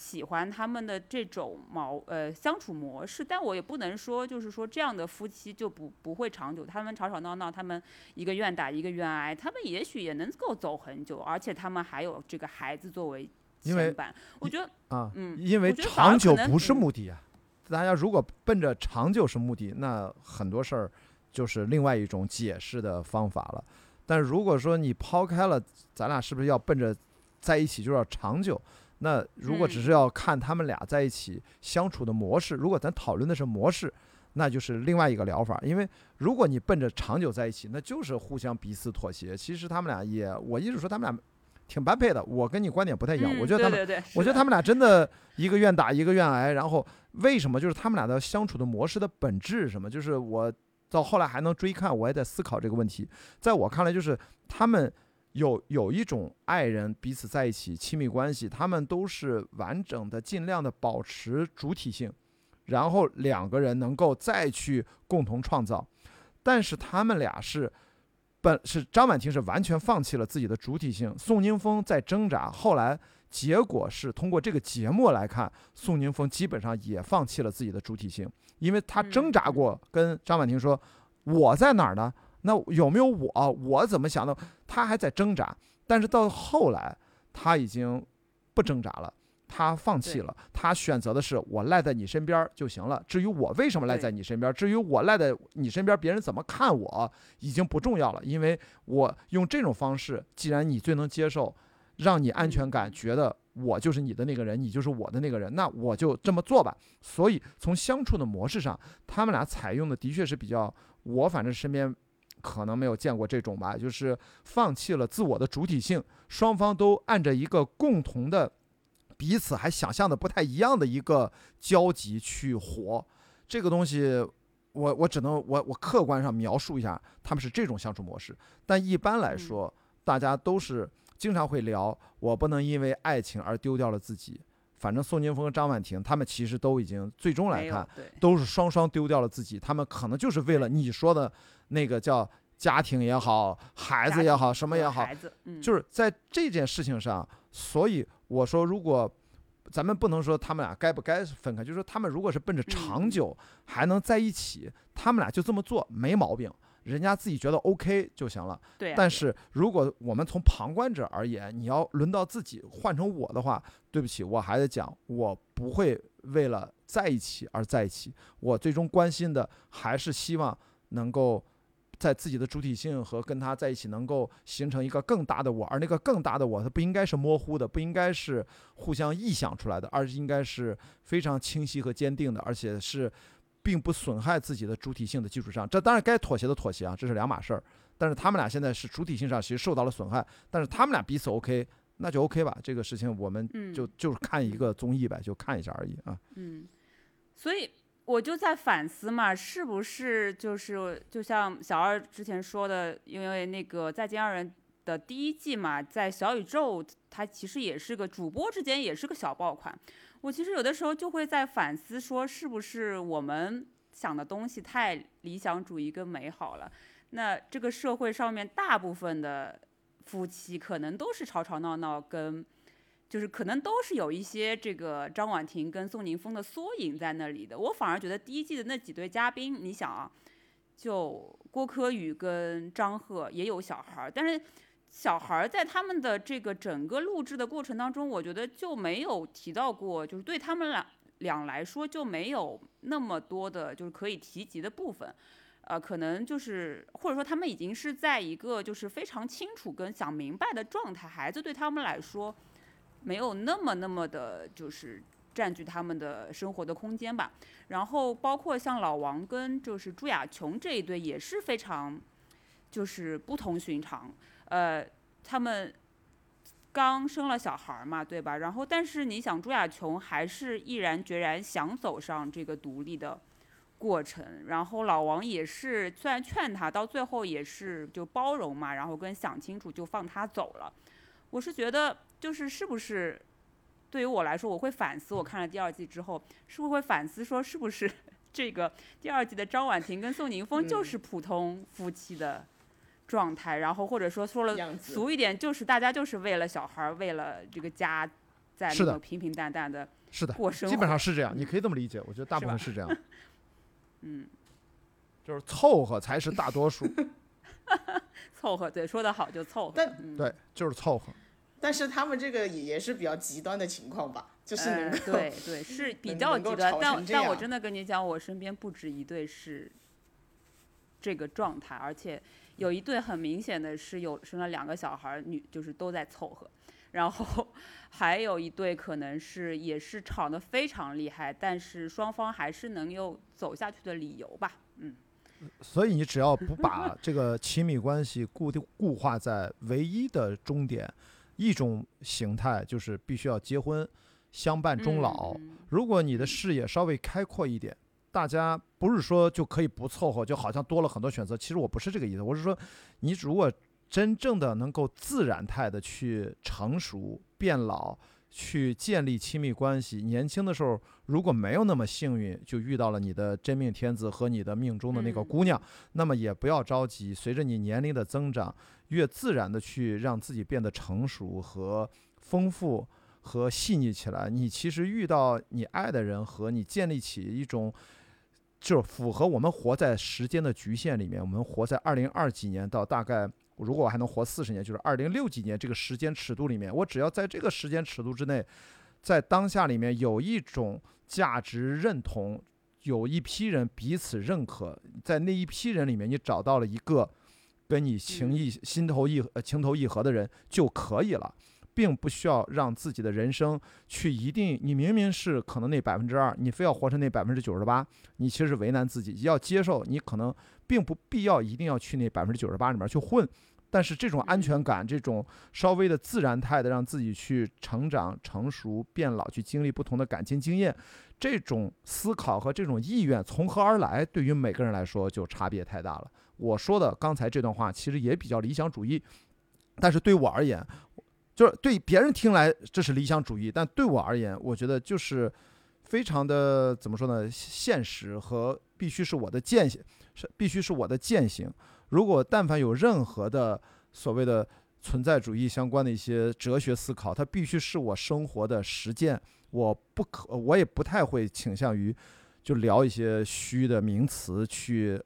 喜欢他们的这种矛呃相处模式，但我也不能说就是说这样的夫妻就不不会长久，他们吵吵闹闹，他们一个愿打一个愿挨，他们也许也能够走很久，而且他们还有这个孩子作为牵绊，我觉得
啊，
嗯
因为长久不是
嗯
目的啊。大家如果奔着长久是目的，那很多事儿就是另外一种解释的方法了。但如果说你抛开了，咱俩是不是要奔着在一起就要长久？那如果只
嗯
是要看他们俩在一起相处的模式，如果咱讨论的是模式，那就是另外一个疗法。因为如果你奔着长久在一起，那就是互相彼此妥协。其实他们俩也，我一直说他们俩挺般配的。我跟你观点不太一样，
嗯
我觉得他们，
对对对，
我觉得他们俩真的一个愿打一个愿挨。然后为什么就是他们俩的相处的模式的本质是什么？就是我到后来还能追看，我也在思考这个问题。在我看来，就是他们有有一种爱人彼此在一起亲密关系，他们都是完整的，尽量的保持主体性，然后两个人能够再去共同创造。但是他们俩是。本是张婉婷是完全放弃了自己的主体性，宋宁峰在挣扎，后来结果是通过这个节目来看，宋宁峰基本上也放弃了自己的主体性，因为他挣扎过，跟张婉婷说：“我在哪儿呢？那有没有我？我怎么想的？”他还在挣扎，但是到后来他已经不挣扎了。他放弃了，他选择的是我赖在你身边就行了。至于我为什么赖在你身边，至于我赖在你身边，别人怎么看我已经不重要了，因为我用这种方式，既然你最能接受，让你安全感，觉得我就是你的那个人，你就是我的那个人，那我就这么做吧。所以从相处的模式上，他们俩采用的的确是比较，我反正身边可能没有见过这种吧，就是放弃了自我的主体性，双方都按着一个共同的。彼此还想象的不太一样的一个交集去活，这个东西，我我只能我我客观上描述一下，他们是这种相处模式。但一般来说，大家都是经常会聊，我不能因为爱情而丢掉了自己。反正宋宁峰和张婉婷，他们其实都已经最终来看，都是双双丢掉了自己。他们可能就是为了你说的那个叫家庭也好，孩子也好，什么也好，就是在这件事情上，所以。我说，如果咱们不能说他们俩该不该分开，就是说他们如果是奔着长久还能在一起，他们俩就这么做没毛病，人家自己觉得 OK 就行了。
对。
但是如果我们从旁观者而言，你要轮到自己换成我的话，对不起，我还得讲，我不会为了在一起而在一起，我最终关心的还是希望能够。在自己的主体性和跟他在一起，能够形成一个更大的我，而那个更大的我，它不应该是模糊的，不应该是互相臆想出来的，而是应该是非常清晰和坚定的，而且是并不损害自己的主体性的基础上。这当然该妥协的妥协啊，这是两码事儿。但是他们俩现在是主体性上其实受到了损害，但是他们俩彼此 OK，那就 OK 吧。这个事情我们就就是看一个综艺呗，就看一下而已啊。
嗯，所以。我就在反思嘛，是不是就是就像小二之前说的，因为那个《再见爱人》的第一季嘛，在小宇宙，它其实也是个主播之间也是个小爆款。我其实有的时候就会在反思，说是不是我们想的东西太理想主义跟美好了？那这个社会上面大部分的夫妻可能都是吵吵闹闹跟。就是可能都是有一些这个张婉婷跟宋宁峰的缩影在那里的。我反而觉得第一季的那几对嘉宾，你想啊，就郭柯宇跟张赫也有小孩儿，但是小孩儿在他们的这个整个录制的过程当中，我觉得就没有提到过，就是对他们俩俩来说就没有那么多的就是可以提及的部分。呃，可能就是或者说他们已经是在一个就是非常清楚跟想明白的状态，孩子对他们来说。没有那么那么的，就是占据他们的生活的空间吧。然后包括像老王跟就是朱亚琼这一对也是非常，就是不同寻常。呃，他们刚生了小孩嘛，对吧？然后但是你想，朱亚琼还是毅然决然想走上这个独立的过程。然后老王也是虽然劝他，到最后也是就包容嘛，然后跟想清楚就放他走了。我是觉得。就是是不是，对于我来说，我会反思。我看了第二季之后，是不是会反思说，是不是这个第二季的张婉婷跟宋宁峰就是普通夫妻的状态？然后或者说说了俗一点，就是大家就是为了小孩，为了这个家，在那种平平淡淡的
是的
过生
活。基本上是这样，你可以这么理解。我觉得大部分是这样。
嗯，
就是凑合才是大多数。
凑合，对，说的好就凑合。
但
对，就是凑合。
但是他们这个也也是比较极端的情况吧，就是能
够对对是 比较极端，但但我真的跟你讲，我身边不止一对是这个状态，而且有一对很明显的是有生了两个小孩，女就是都在凑合，然后 还有一对可能是也是吵得非常厉害，但是双方还是能有走下去的理由吧，嗯。
所以你只要不把这个亲密关系固定固化在唯一的终点。一种形态就是必须要结婚，相伴终老。
嗯
如果你的视野稍微开阔一点，大家不是说就可以不凑合，就好像多了很多选择。其实我不是这个意思，我是说，你如果真正的能够自然态的去成熟、变老，去建立亲密关系，年轻的时候如果没有那么幸运，就遇到了你的真命天子和你的命中的那个
嗯
姑娘，那么也不要着急，随着你年龄的增长，越自然的去让自己变得成熟和丰富。和细腻起来，你其实遇到你爱的人和你建立起一种，就是符合我们活在时间的局限里面。我们活在二零二几年到大概，如果我还能活四十年，就是二零六几年这个时间尺度里面，我只要在这个时间尺度之内，在当下里面有一种价值认同，有一批人彼此认可，在那一批人里面，你找到了一个跟你情意、心头意呃情投意合的人就可以了。并不需要让自己的人生去一定，你明明是可能那百分之二，你非要活成那百分之九十八，你其实是为难自己。要接受你可能并不必要一定要去那百分之九十八里面去混，但是这种安全感，这种稍微的自然态的让自己去成长、成熟、变老，去经历不同的感情经验，这种思考和这种意愿从何而来，对于每个人来说就差别太大了。我说的刚才这段话其实也比较理想主义，但是对我而言。就是对别人听来这是理想主义，但对我而言，我觉得就是非常的怎么说呢？现实和必须是我的践行，是必须是我的践行。如果但凡有任何的所谓的存在主义相关的一些哲学思考，它必须是我生活的实践。我不可，我也不太会倾向于就聊一些虚的名词去。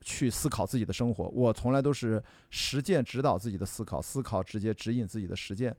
去思考自己的生活，我从来都是实践指导自己的思考，思考直接指引自己的实践。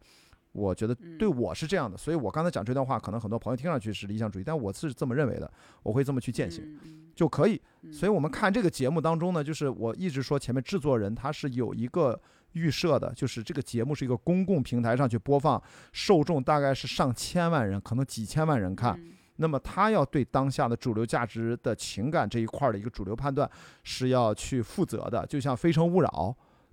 我觉得对我是这样的，所以我刚才讲这段话，可能很多朋友听上去是理想主义，但我是这么认为的，我会这么去践行就可以。所以我们看这个节目当中呢，就是我一直说前面制作人他是有一个预设的，就是这个节目是一个公共平台上去播放，受众大概是上千万人，可能几千万人看。那么他要对当下的主流价值的情感这一块的一个主流判断是要去负责的，就像《非诚勿扰》，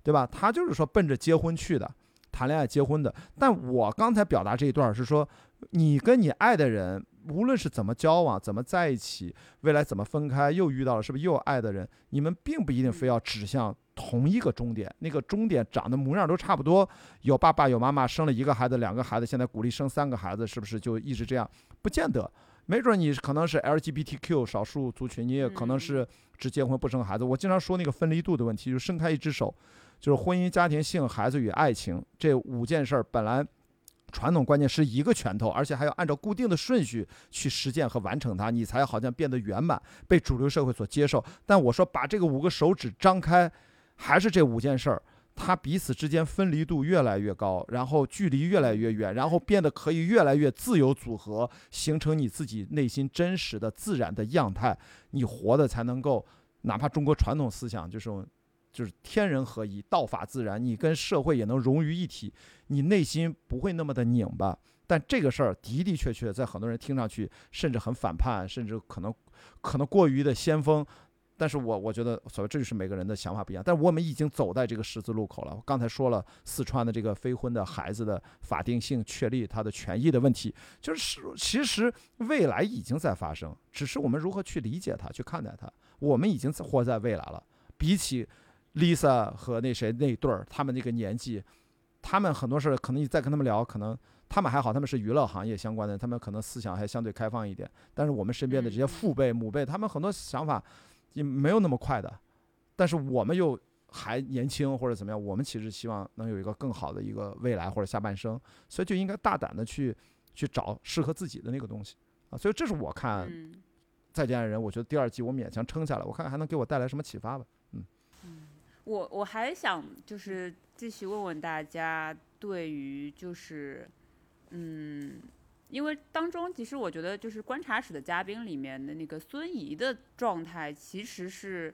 对吧？他就是说奔着结婚去的，谈恋爱结婚的。但我刚才表达这一段是说，你跟你爱的人，无论是怎么交往、怎么在一起，未来怎么分开，又遇到了是不是又有爱的人，你们并不一定非要指向同一个终点，那个终点长得模样都差不多，有爸爸有妈妈，生了一个孩子、两个孩子，现在鼓励生三个孩子，是不是就一直这样？不见得。没准你可能是 LGBTQ 少数族群，你也可能是只结婚不生孩子。我经常说那个分离度的问题，就是伸开一只手，就是婚姻、家庭、性、孩子与爱情这五件事儿，本来传统观念是一个拳头，而且还要按照固定的顺序去实践和完成它，你才好像变得圆满，被主流社会所接受。但我说把这个五个手指张开，还是这五件事儿。它彼此之间分离度越来越高，然后距离越来越远，然后变得可以越来越自由组合，形成你自己内心真实的自然的样态。你活的才能够，哪怕中国传统思想就是就是天人合一、道法自然，你跟社会也能融于一体，你内心不会那么的拧巴。但这个事儿的的确确在很多人听上去甚至很反叛，甚至可能可能过于的先锋。但是我我觉得，所谓这就是每个人的想法不一样。但是我们已经走在这个十字路口了。我刚才说了，四川的这个非婚的孩子的法定性确立，他的权益的问题，就是其实未来已经在发生，只是我们如何去理解它，去看待它。我们已经活在未来了。比起 Lisa 和那谁那对儿，他们那个年纪，他们很多事儿可能你再跟他们聊，可能他们还好，他们是娱乐行业相关的，他们可能思想还相对开放一点。但是我们身边的这些父辈、母辈，他们很多想法。也没有那么快的，但是我们又还年轻或者怎么样，我们其实希望能有一个更好的一个未来或者下半生，所以就应该大胆的去去找适合自己的那个东西啊。所以这是我看《再见爱人》，我觉得第二季我勉强撑下来，我看看还能给我带来什么启发吧。嗯，
我我还想就是继续问问大家，对于就是嗯。因为当中，其实我觉得就是观察室的嘉宾里面的那个孙怡的状态，其实是，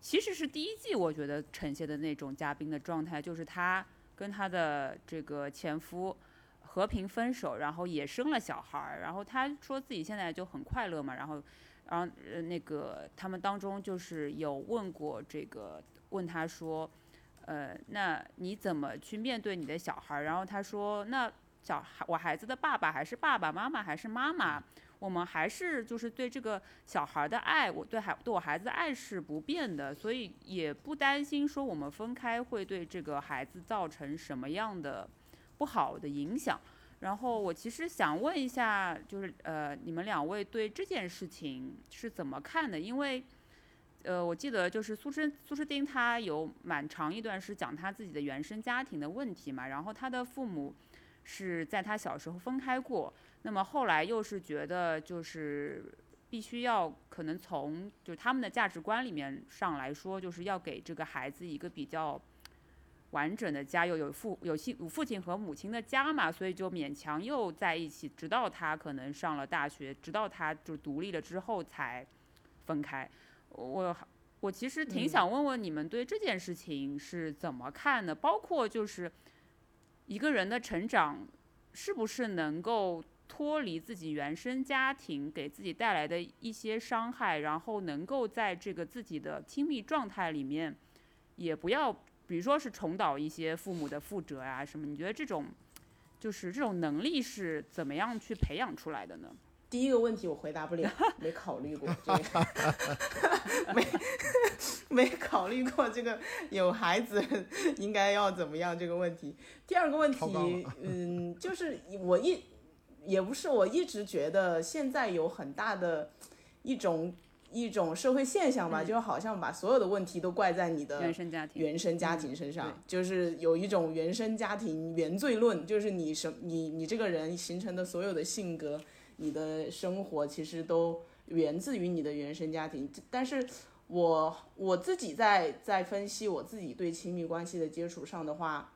其实是第一季我觉得呈现的那种嘉宾的状态，就是她跟她的这个前夫和平分手，然后也生了小孩儿，然后她说自己现在就很快乐嘛，然后，然后呃那个他们当中就是有问过这个问她说。呃，那你怎么去面对你的小孩儿？然后他说，那小孩我孩子的爸爸还是爸爸妈妈还是妈妈？我们还是就是对这个小孩的爱，我对孩对我孩子的爱是不变的，所以也不担心说我们分开会对这个孩子造成什么样的不好的影响。然后我其实想问一下，就是呃，你们两位对这件事情是怎么看的？因为呃，我记得就是苏诗苏诗丁他有蛮长一段是讲他自己的原生家庭的问题嘛，然后他的父母是在他小时候分开过。那么后来又是觉得就是必须要可能从就是他们的价值观里面上来说，就是要给这个孩子一个比较完整的家，又有父有亲有父亲和母亲的家嘛，所以就勉强又在一起，直到他可能上了大学，直到他就独立了之后才分开。我我其实挺想问问你们对这件事情是怎么看的，包括就是一个人的成长是不是能够。脱离自己原生家庭给自己带来的一些伤害，然后能够在这个自己的亲密状态里面，也不要，比如说是重蹈一些父母的覆辙啊什么？你觉得这种，就是这种能力是怎么样去培养出来的呢？
第一个问题我回答不了，没考虑过这个，没 没考虑过这个有孩子应该要怎么样这个问题。第二个问题，嗯，就是我一。也不是，我一直觉得现在有很大的一种一种社会现象吧，就好像把所有的问题都怪在你的
原生家庭
原生家庭身上，就是有一种原生家庭原罪论，就是你什你你这个人形成的所有的性格，你的生活其实都源自于你的原生家庭。但是我我自己在在分析我自己对亲密关系的接触上的话。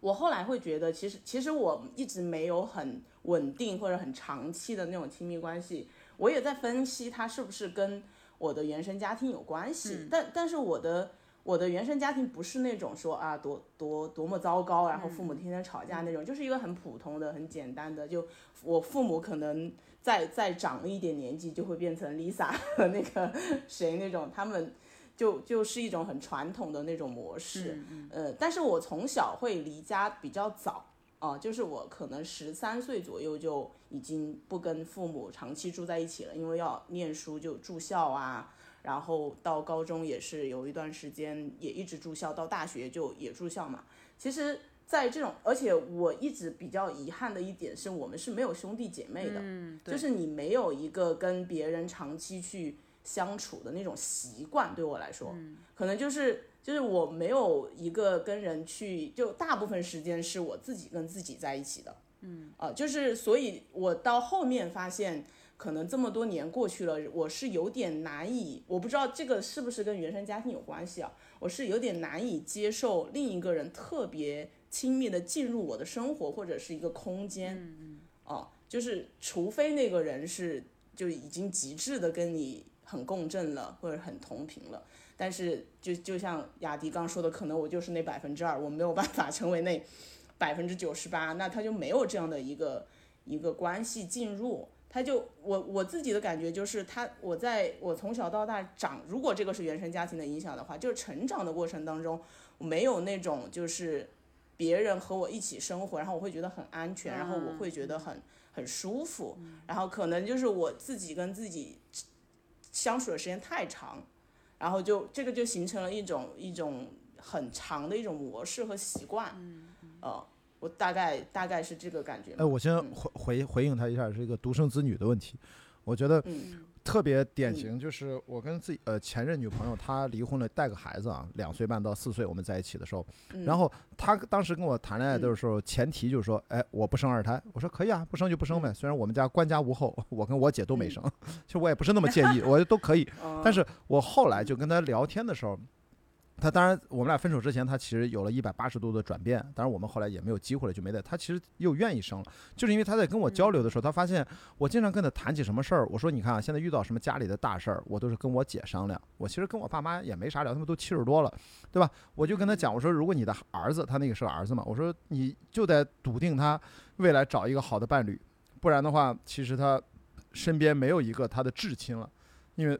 我后来会觉得，其实其实我一直没有很稳定或者很长期的那种亲密关系。我也在分析它是不是跟我的原生家庭有关系。但但是我的我的原生家庭不是那种说啊多多多么糟糕，然后父母天天吵架那种，就是一个很普通的、很简单的。就我父母可能再再长一点年纪，就会变成 Lisa 和那个谁那种，他们。就就是一种很传统的那种模式，呃，但是我从小会离家比较早啊，就是我可能十三岁左右就已经不跟父母长期住在一起了，因为要念书就住校啊，然后到高中也是有一段时间也一直住校，到大学就也住校嘛。其实，在这种，而且我一直比较遗憾的一点是我们是没有兄弟姐妹的，就是你没有一个跟别人长期去。相处的那种习惯对我来说，可能就是就是我没有一个跟人去，就大部分时间是我自己跟自己在一起的，
嗯
啊，就是所以，我到后面发现，可能这么多年过去了，我是有点难以，我不知道这个是不是跟原生家庭有关系啊，我是有点难以接受另一个人特别亲密的进入我的生活或者是一个空间，
嗯嗯，
哦，就是除非那个人是就已经极致的跟你。很共振了，或者很同频了，但是就就像雅迪刚说的，可能我就是那百分之二，我没有办法成为那百分之九十八，那他就没有这样的一个一个关系进入，他就我我自己的感觉就是他我在我从小到大长，如果这个是原生家庭的影响的话，就是成长的过程当中，没有那种就是别人和我一起生活，然后我会觉得很安全，然后我会觉得很很舒服，然后可能就是我自己跟自己。相处的时间太长，然后就这个就形成了一种一种很长的一种模式和习惯。
嗯
呃，我大概大概是这个感觉。
哎，我先回回回应他一下，是一个独生子女的问题。我觉得特别典型，就是我跟自己呃前任女朋友，她离婚了，带个孩子啊，两岁半到四岁，我们在一起的时候，然后她当时跟我谈恋爱的时候，前提就是说，哎，我不生二胎，我说可以啊，不生就不生呗。虽然我们家官家无后，我跟我姐都没生，其实我也不是那么介意，我都可以。但是我后来就跟她聊天的时候。他当然，我们俩分手之前，他其实有了一百八十度的转变。当然，我们后来也没有机会了，就没在。他其实又愿意生了，就是因为他在跟我交流的时候，他发现我经常跟他谈起什么事儿。我说：“你看啊，现在遇到什么家里的大事儿，我都是跟我姐商量。我其实跟我爸妈也没啥聊，他们都七十多了，对吧？我就跟他讲，我说如果你的儿子，他那个是个儿子嘛，我说你就得笃定他未来找一个好的伴侣，不然的话，其实他身边没有一个他的至亲了。因为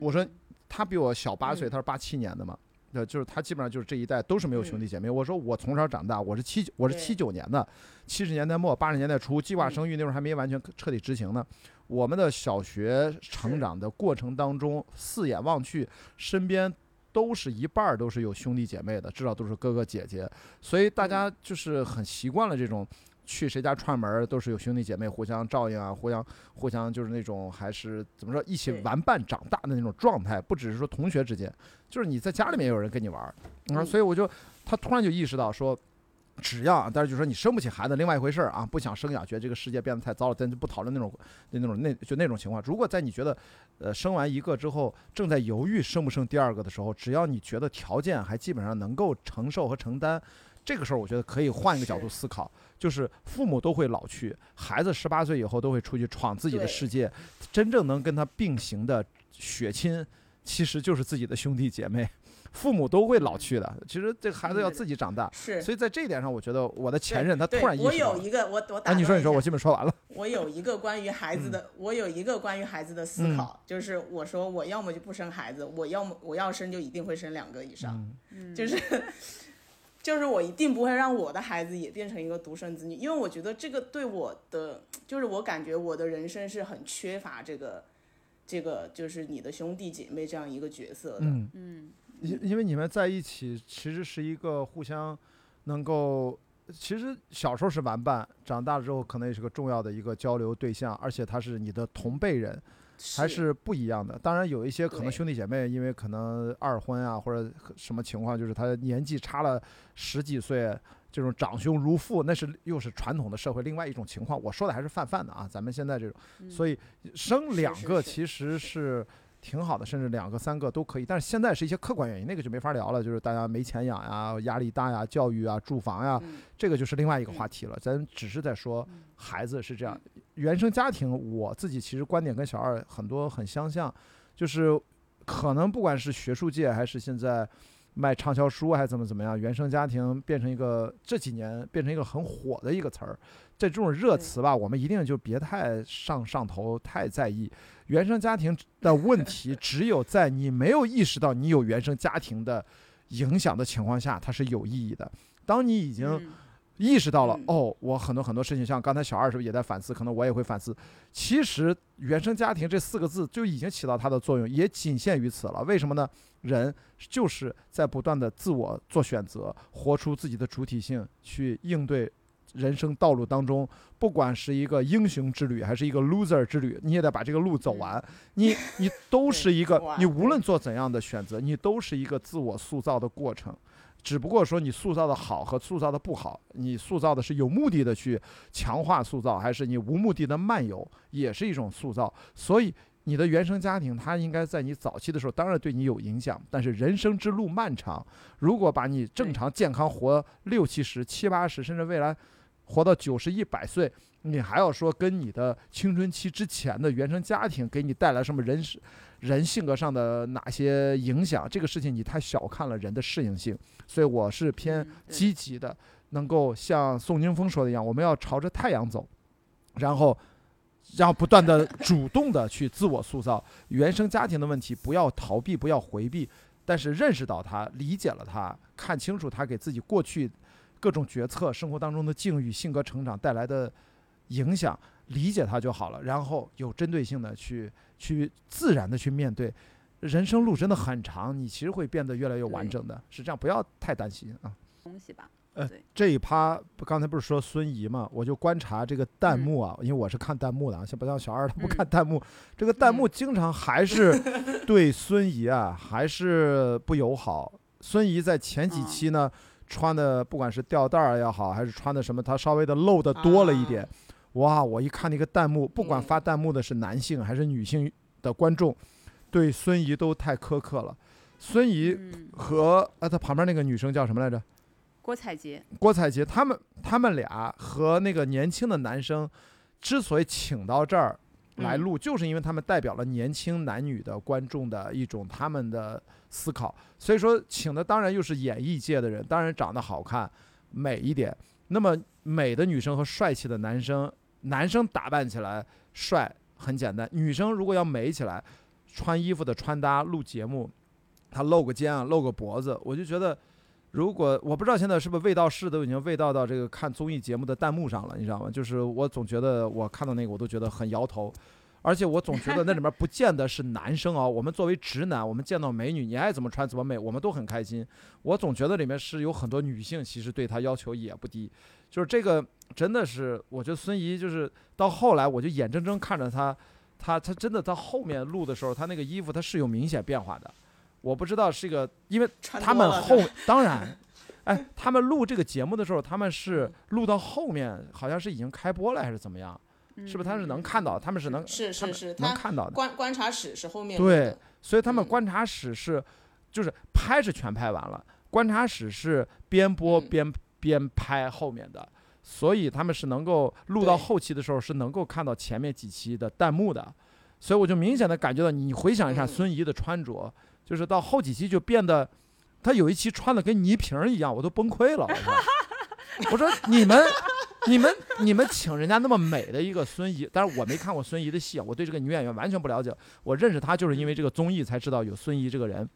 我说他比我小八岁，他是八七年的嘛。”呃，就是他基本上就是这一代都是没有兄弟姐妹。我说我从小长大，我是七我是七九年的，七十年代末八十年代初，计划生育那会儿还没完全彻底执行呢。我们的小学成长的过程当中，四眼望去，身边都是一半儿都是有兄弟姐妹的，至少都是哥哥姐姐，所以大家就是很习惯了这种。去谁家串门儿都是有兄弟姐妹互相照应啊，互相互相就是那种还是怎么说一起玩伴长大的那种状态，不只是说同学之间，就是你在家里面也有人跟你玩儿，所以我就他突然就意识到说，只要但是就说你生不起孩子，另外一回事儿啊，不想生养，觉得这个世界变得太糟了，咱就不讨论那种那那种那就那种情况。如果在你觉得呃生完一个之后正在犹豫生不生第二个的时候，只要你觉得条件还基本上能够承受和承担。这个时候，我觉得可以换一个角度思考，就是父母都会老去，孩子十八岁以后都会出去闯自己的世界，真正能跟他并行的血亲，其实就是自己的兄弟姐妹。父母都会老去的，其实这个孩子要
嗯
自己长大。
是。
所以在这一点上，我觉得我的前任他突然意识到了。
有一个，我我打
啊，你说你说，我基本说完了。
我有一个关于孩子的，我有一个关于孩子的思
嗯
考，就是我说我要么就不生孩子，我要么我要生就一定会生两个以上，
嗯
就是就是我一定不会让我的孩子也变成一个独生子女，因为我觉得这个对我的，就是我感觉我的人生是很缺乏这个这个就是你的兄弟姐妹这样一个角色的，
嗯，
嗯。
因因为你们在一起，其实是一个互相能够，其实小时候是玩伴，长大了之后可能也是个重要的一个交流对象，而且他是你的同辈人，还是不一样的。当然有一些可能兄弟姐妹，因为可能二婚啊或者什么情况，就是他年纪差了十几岁。这种长兄如父，那是又是传统的社会另外一种情况。我说的还是泛泛的啊，咱们现在这种，所以生两个其实是挺好的，甚至两个、三个都可以。但是现在是一些客观原因，那个就没法聊了，就是大家没钱养呀，压力大呀，教育啊，住房呀，
嗯
这个就是另外一个话题了。咱只是在说孩子是这样，原生家庭，我自己其实观点跟小二很多很相像，就是可能不管是学术界还是现在。卖畅销书还是怎么怎么样，原生家庭变成一个这几年变成一个很火的一个词儿，这种热词吧，我们一定就别太上上头，太在意。原生家庭的问题，只有在你没有意识到你有原生家庭的影响的情况下，它是有意义的。当你已经
嗯
意识到了，
嗯
哦，我很多很多事情，像刚才小二是不是也在反思？可能我也会反思。其实“原生家庭”这四个字就已经起到它的作用，也仅限于此了。为什么呢？人就是在不断的自我做选择，活出自己的主体性，去应对人生道路当中，不管是一个英雄之旅，还是一个 loser 之旅，你也得把这个路走完。你你都是一个，你无论做怎样的选择，你都是一个自我塑造的过程。只不过说你塑造的好和塑造的不好，你塑造的是有目的的去强化塑造，还是你无目的的漫游，也是一种塑造。所以你的原生家庭，它应该在你早期的时候，当然对你有影响，但是人生之路漫长，如果把你正常健康活六七十、七八十，甚至未来活到九十一百岁，你还要说跟你的青春期之前的原生家庭给你带来什么人是人性格上的哪些影响？这个事情你太小看了人的适应性，所以我是偏积极的，能够像宋金峰说的一样，我们要朝着太阳走，然后。然后不断的主动的去自我塑造原生家庭的问题，不要逃避，不要回避，但是认识到它，理解了它，看清楚它给自己过去各种决策、生活当中的境遇、性格成长带来的影响，理解它就好了。然后有针对性的去去自然的去面对。人生路真的很长，你其实会变得越来越完整的，是这样，不要太担心啊。
东西吧。
呃
对，
这一趴不刚才不是说孙怡嘛，我就观察这个弹
嗯
幕啊，因为我是看弹幕的啊，像不像小二他不
嗯
看弹幕，这个弹幕经常还是对孙怡啊还是不友好。孙怡在前几
嗯
期呢，穿的不管是吊带儿也好，还是穿的什么，她稍微的露的多了一点。哇，我一看那个弹幕，不管
嗯
发弹幕的是男性还是女性的观众，对孙怡都太苛刻了。孙怡
嗯，
和呃，她旁边那个女生叫什么来着？
郭采洁，
郭采洁他们他们俩和那个年轻的男生之所以请到这儿来录，就是因为他们代表了年轻男女的观众的一种他们的思考。所以说，请的当然又是演艺界的人，当然长得好看、美一点。那么美的女生和帅气的男生，男生打扮起来帅很简单，女生如果要美起来，穿衣服的穿搭、录节目。他露个肩啊，露个脖子，我就觉得，如果我不知道现在是不是味道是都已经味道到这个看综艺节目的弹幕上了，你知道吗？就是我总觉得我看到那个我都觉得很摇头，而且我总觉得那里面不见得是男生啊。我们作为直男，我们见到美女，你爱怎么穿怎么美，我们都很开心。我总觉得里面是有很多女性，其实对他要求也不低。就是这个真的是，我觉得孙怡就是到后来，我就眼睁睁看着她，她她真的到后面录的时候，她那个衣服她是有明显变化的。我不知道是一个，因为他们后当然，哎，他们录这个节目的时候，他们是录到后面，好像是已经开播了还是怎么样？是不是他是能看到？他们是能
是是是
能看到的。
观观察室是后面
对，所以他们观察室是就是拍是全拍完了，观察室是边播边边拍后面的，所以他们是能够录到后期的时候是能够看到前面几期的弹幕的，所以我就明显的感觉到，你回想一下孙怡的穿着。就是到后几期就变得，她有一期穿的跟泥瓶一样，我都崩溃了。我说，你们，你们，你们请人家那么美的一个孙怡，但是我没看过孙怡的戏，我对这个女演员完全不了解。我认识她就是因为这个综艺才知道有孙怡这个人，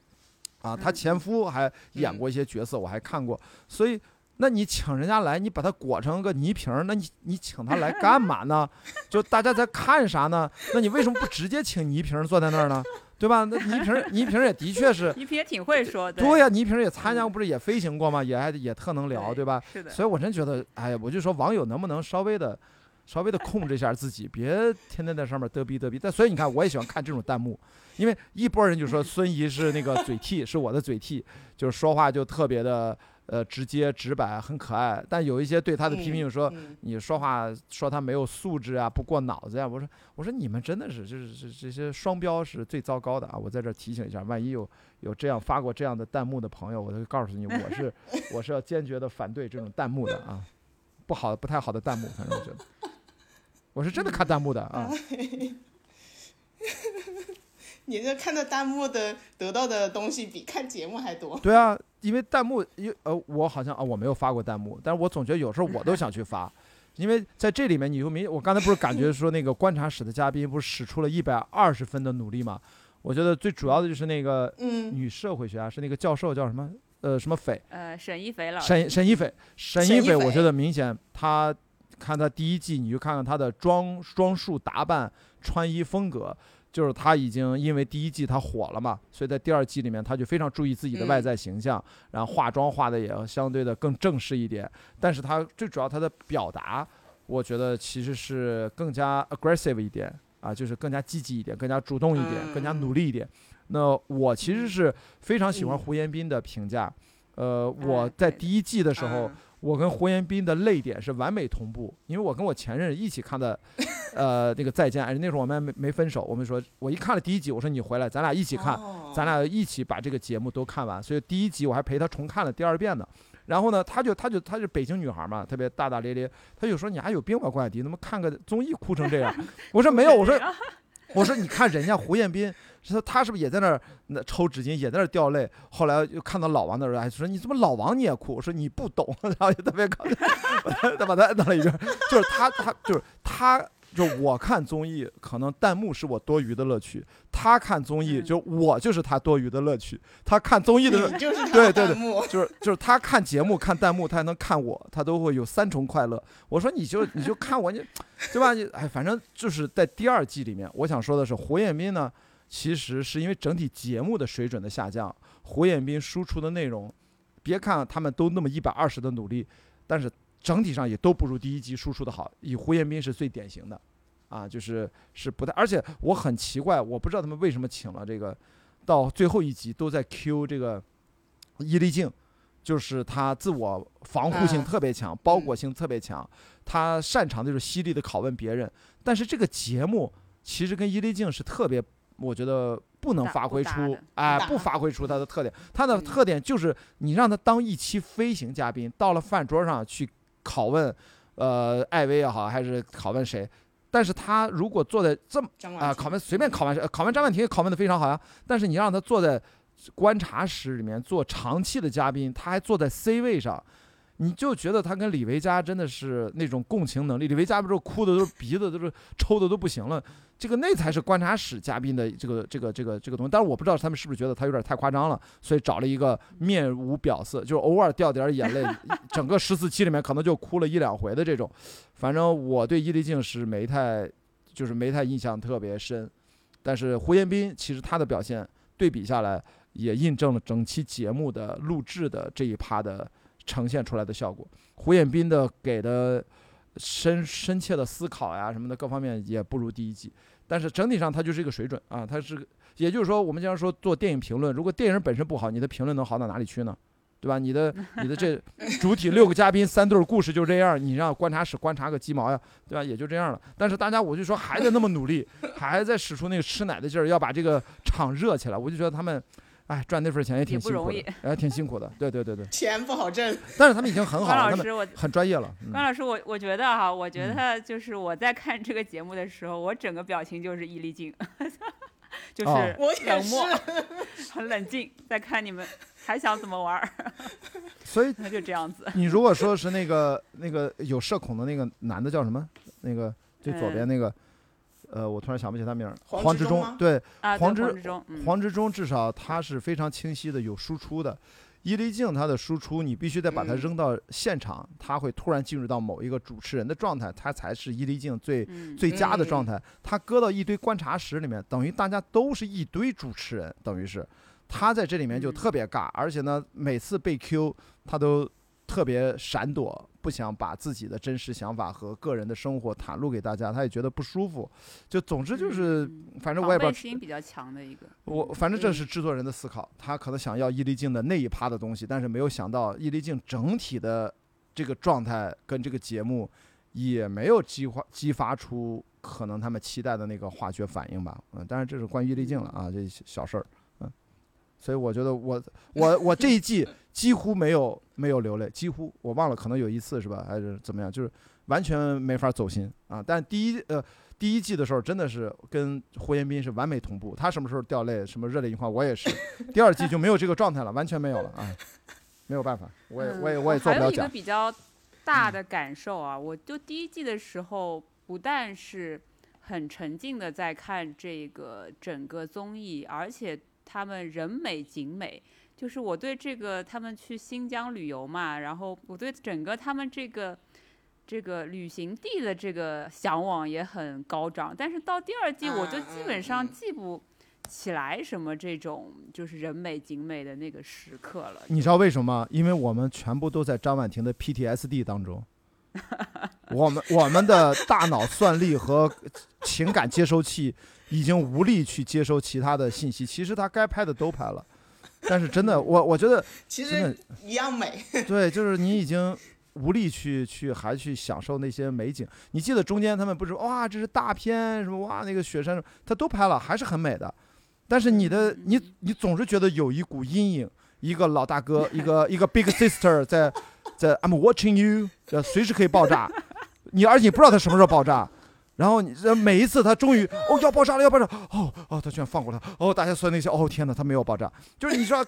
啊，她前夫还演过一些角色，我还看过。所以，那你请人家来，你把她裹成个泥瓶，那你你请她来干嘛呢？就大家在看啥呢？那你为什么不直接请泥瓶坐在那儿呢？对吧？那倪萍，倪萍也的确是，
倪萍也挺会说的。
对呀，倪萍也参加，不是也飞行过吗？也还也特能聊，
对
吧？
是的。
所以我真觉得，哎呀，我就说网友能不能稍微的，稍微的控制一下自己，别天天在上面嘚逼嘚逼。但所以你看，我也喜欢看这种弹幕，因为一波人就说孙怡是那个嘴替，是我的嘴替，就是说话就特别的。呃，直接直白，很可爱。但有一些对他的批评，说你说话说他没有素质啊，不过脑子呀。我说，我说你们真的是，就是这这些双标是最糟糕的啊！我在这提醒一下，万一有有这样发过这样的弹幕的朋友，我就告诉你，我是 我是要坚决的反对这种弹幕的啊，不好不太好的弹幕，反正我觉得，我是真的看弹幕的啊。
你这看到弹幕的得到的东西比看节目还多。
对啊，因为弹幕，因呃，我好像啊，我没有发过弹幕，但是我总觉得有时候我都想去发，因为在这里面你就没，我刚才不是感觉说那个观察室的嘉宾不是使出了一百二十分的努力吗？我觉得最主要的就是那个女社会学家是那个教授叫什么？呃，什么斐？
呃，沈一斐老
师。沈沈一斐，沈一斐，我觉得明显他看他第一季，你就看看他的装装束打扮、穿衣风格。就是他已经因为第一季他火了嘛，所以在第二季里面他就非常注意自己的外在形象，然后化妆化的也相对的更正式一点。但是他最主要他的表达，我觉得其实是更加 aggressive 一点啊，就是更加积极一点，更加主动一点，更加努力一点。那我其实是非常喜欢胡彦斌的评价，呃，我在第一季的时候。我跟胡彦斌的泪点是完美同步，因为我跟我前任一起看的，呃，那个再见，那时候我们还没没分手。我们说，我一看了第一集，我说你回来，咱俩一起看，咱俩一起把这个节目都看完。所以第一集我还陪他重看了第二遍呢。然后呢，他就他就他是北京女孩嘛，特别大大咧咧，他就说你还有病吧，关海迪，怎么看个综艺哭成这样？我说没有，我说我说你看人家胡彦斌。说他是不是也在那儿那抽纸巾，也在那儿掉泪？后来又看到老王的时候，哎说你怎么老王你也哭？我说你不懂，然后就特别搞笑，他把他摁到了一边。就是他，他就是他，就我看综艺，可能弹幕是我多余的乐趣；他看综艺，就我就是他多余的乐趣。他看综艺的时候，对对对，就是就是他看节目看弹幕，他还能看我，他都会有三重快乐。我说你就你就看我，你对吧？你哎，反正就是在第二季里面，我想说的是胡彦斌呢。其实是因为整体节目的水准的下降，胡彦斌输出的内容，别看他们都那么一百二十的努力，但是整体上也都不如第一集输出的好。以胡彦斌是最典型的，啊，就是是不太，而且我很奇怪，我不知道他们为什么请了这个，到最后一集都在 Q 这个伊丽静，就是他自我防护性特别强，包裹性特别强，他擅长的就是犀利的拷问别人。但是这个节目其实跟伊丽静是特别。我觉得不能发挥出，哎，不发挥出它的特点。它的特点就是你让他当一期飞行嘉宾，到了饭桌上去拷问，呃，艾薇也好，还是拷问谁。但是他如果坐在这么啊，拷问随便拷问谁，拷问张婉婷也拷问的非常好呀。但是你让他坐在观察室里面做长期的嘉宾，他还坐在 C 位上，你就觉得他跟李维嘉真的是那种共情能力。李维嘉不是哭的都是鼻子都是抽的都不行了，这个那才是观察室嘉宾的这个这个这个这个东西。但是我不知道他们是不是觉得他有点太夸张了，所以找了一个面无表色，就是偶尔掉点眼泪，整个十四期里面可能就哭了一两回的这种。反正我对伊丽静是没太就是没太印象特别深，但是胡彦斌其实他的表现对比下来，也印证了整期节目的录制的这一趴的。呈现出来的效果，胡彦斌的给的深深切的思考呀什么的各方面也不如第一季，但是整体上它就是一个水准啊，它是，也就是说我们经常说做电影评论，如果电影本身不好，你的评论能好到哪里去呢？对吧？你的你的这 主体六个嘉宾三对故事就这样，你让观察室观察个鸡毛呀，对吧？也就这样了。但是大家我就说还得那么努力，还在使出那个吃奶的劲儿，要把这个场热起来，我就觉得他们。哎，赚那份钱也挺辛苦的，哎，挺辛苦的。对对对对，
钱不好挣。
但是他们已经很好了，
他们
很专业了。
关老师，我我觉得哈，我觉得就是我在看这个节目的时候，我整个表情就是毅力静，就是冷漠，很冷静，在看你们还想怎么玩。
所以
那就这样子。
你如果说是那个那个有社恐的那个男的叫什么？那个最左边那个。呃，我突然想不起他名儿，黄
志
忠，对，
黄
志
忠，
黄志忠至少他是非常清晰的有输出的，伊丽静他的输出你必须得把它扔到现场，他会突然进入到某一个主持人的状态，他才是伊丽静最最佳的状态。他搁到一堆观察室里面，等于大家都是一堆主持人，等于是。他在这里面就特别尬，而且呢，每次被 Q 他都。特别闪躲，不想把自己的真实想法和个人的生活袒露给大家，他也觉得不舒服。就总之就是，反正我也不知道。
心比较强的一个。
我反正这是制作人的思考，他可能想要伊丽静的那一趴的东西，但是没有想到伊丽静整体的这个状态跟这个节目也没有激发激发出可能他们期待的那个化学反应吧。嗯，当然这是关于伊丽静了啊，这小事儿。嗯，所以我觉得我我我这一季。几乎没有没有流泪，几乎我忘了，可能有一次是吧，还是怎么样？就是完全没法走心啊。但第一呃第一季的时候真的是跟胡彦斌是完美同步，他什么时候掉泪，什么热泪盈眶，我也是。第二季就没有这个状态了，完全没有了啊，没有办法，我也我也我也做不了假。还
有一个比较大的感受啊，我就第一季的时候不但是很沉浸的在看这个整个综艺，而且他们人美景美。就是我对这个他们去新疆旅游嘛，然后我对整个他们这个这个旅行地的这个向往也很高涨，但是到第二季我就基本上记不起来什么这种就是人美景美的那个时刻了。
你知道为什么？因为我们全部都在张婉婷的 PTSD 当中，我们我们的大脑算力和情感接收器已经无力去接收其他的信息，其实他该拍的都拍了。但是真的，我我觉得
其实一样美。
对，就是你已经无力去去还去享受那些美景。你记得中间他们不是哇，这是大片什么哇，那个雪山他都拍了，还是很美的。但是你的你你总是觉得有一股阴影，一个老大哥，一个一个 big sister 在在 I'm watching you，随时可以爆炸。你而且你不知道他什么时候爆炸。然后你每一次他终于哦要爆炸了要爆炸哦哦他居然放过他。哦大家说那些哦天哪他没有爆炸就是你知道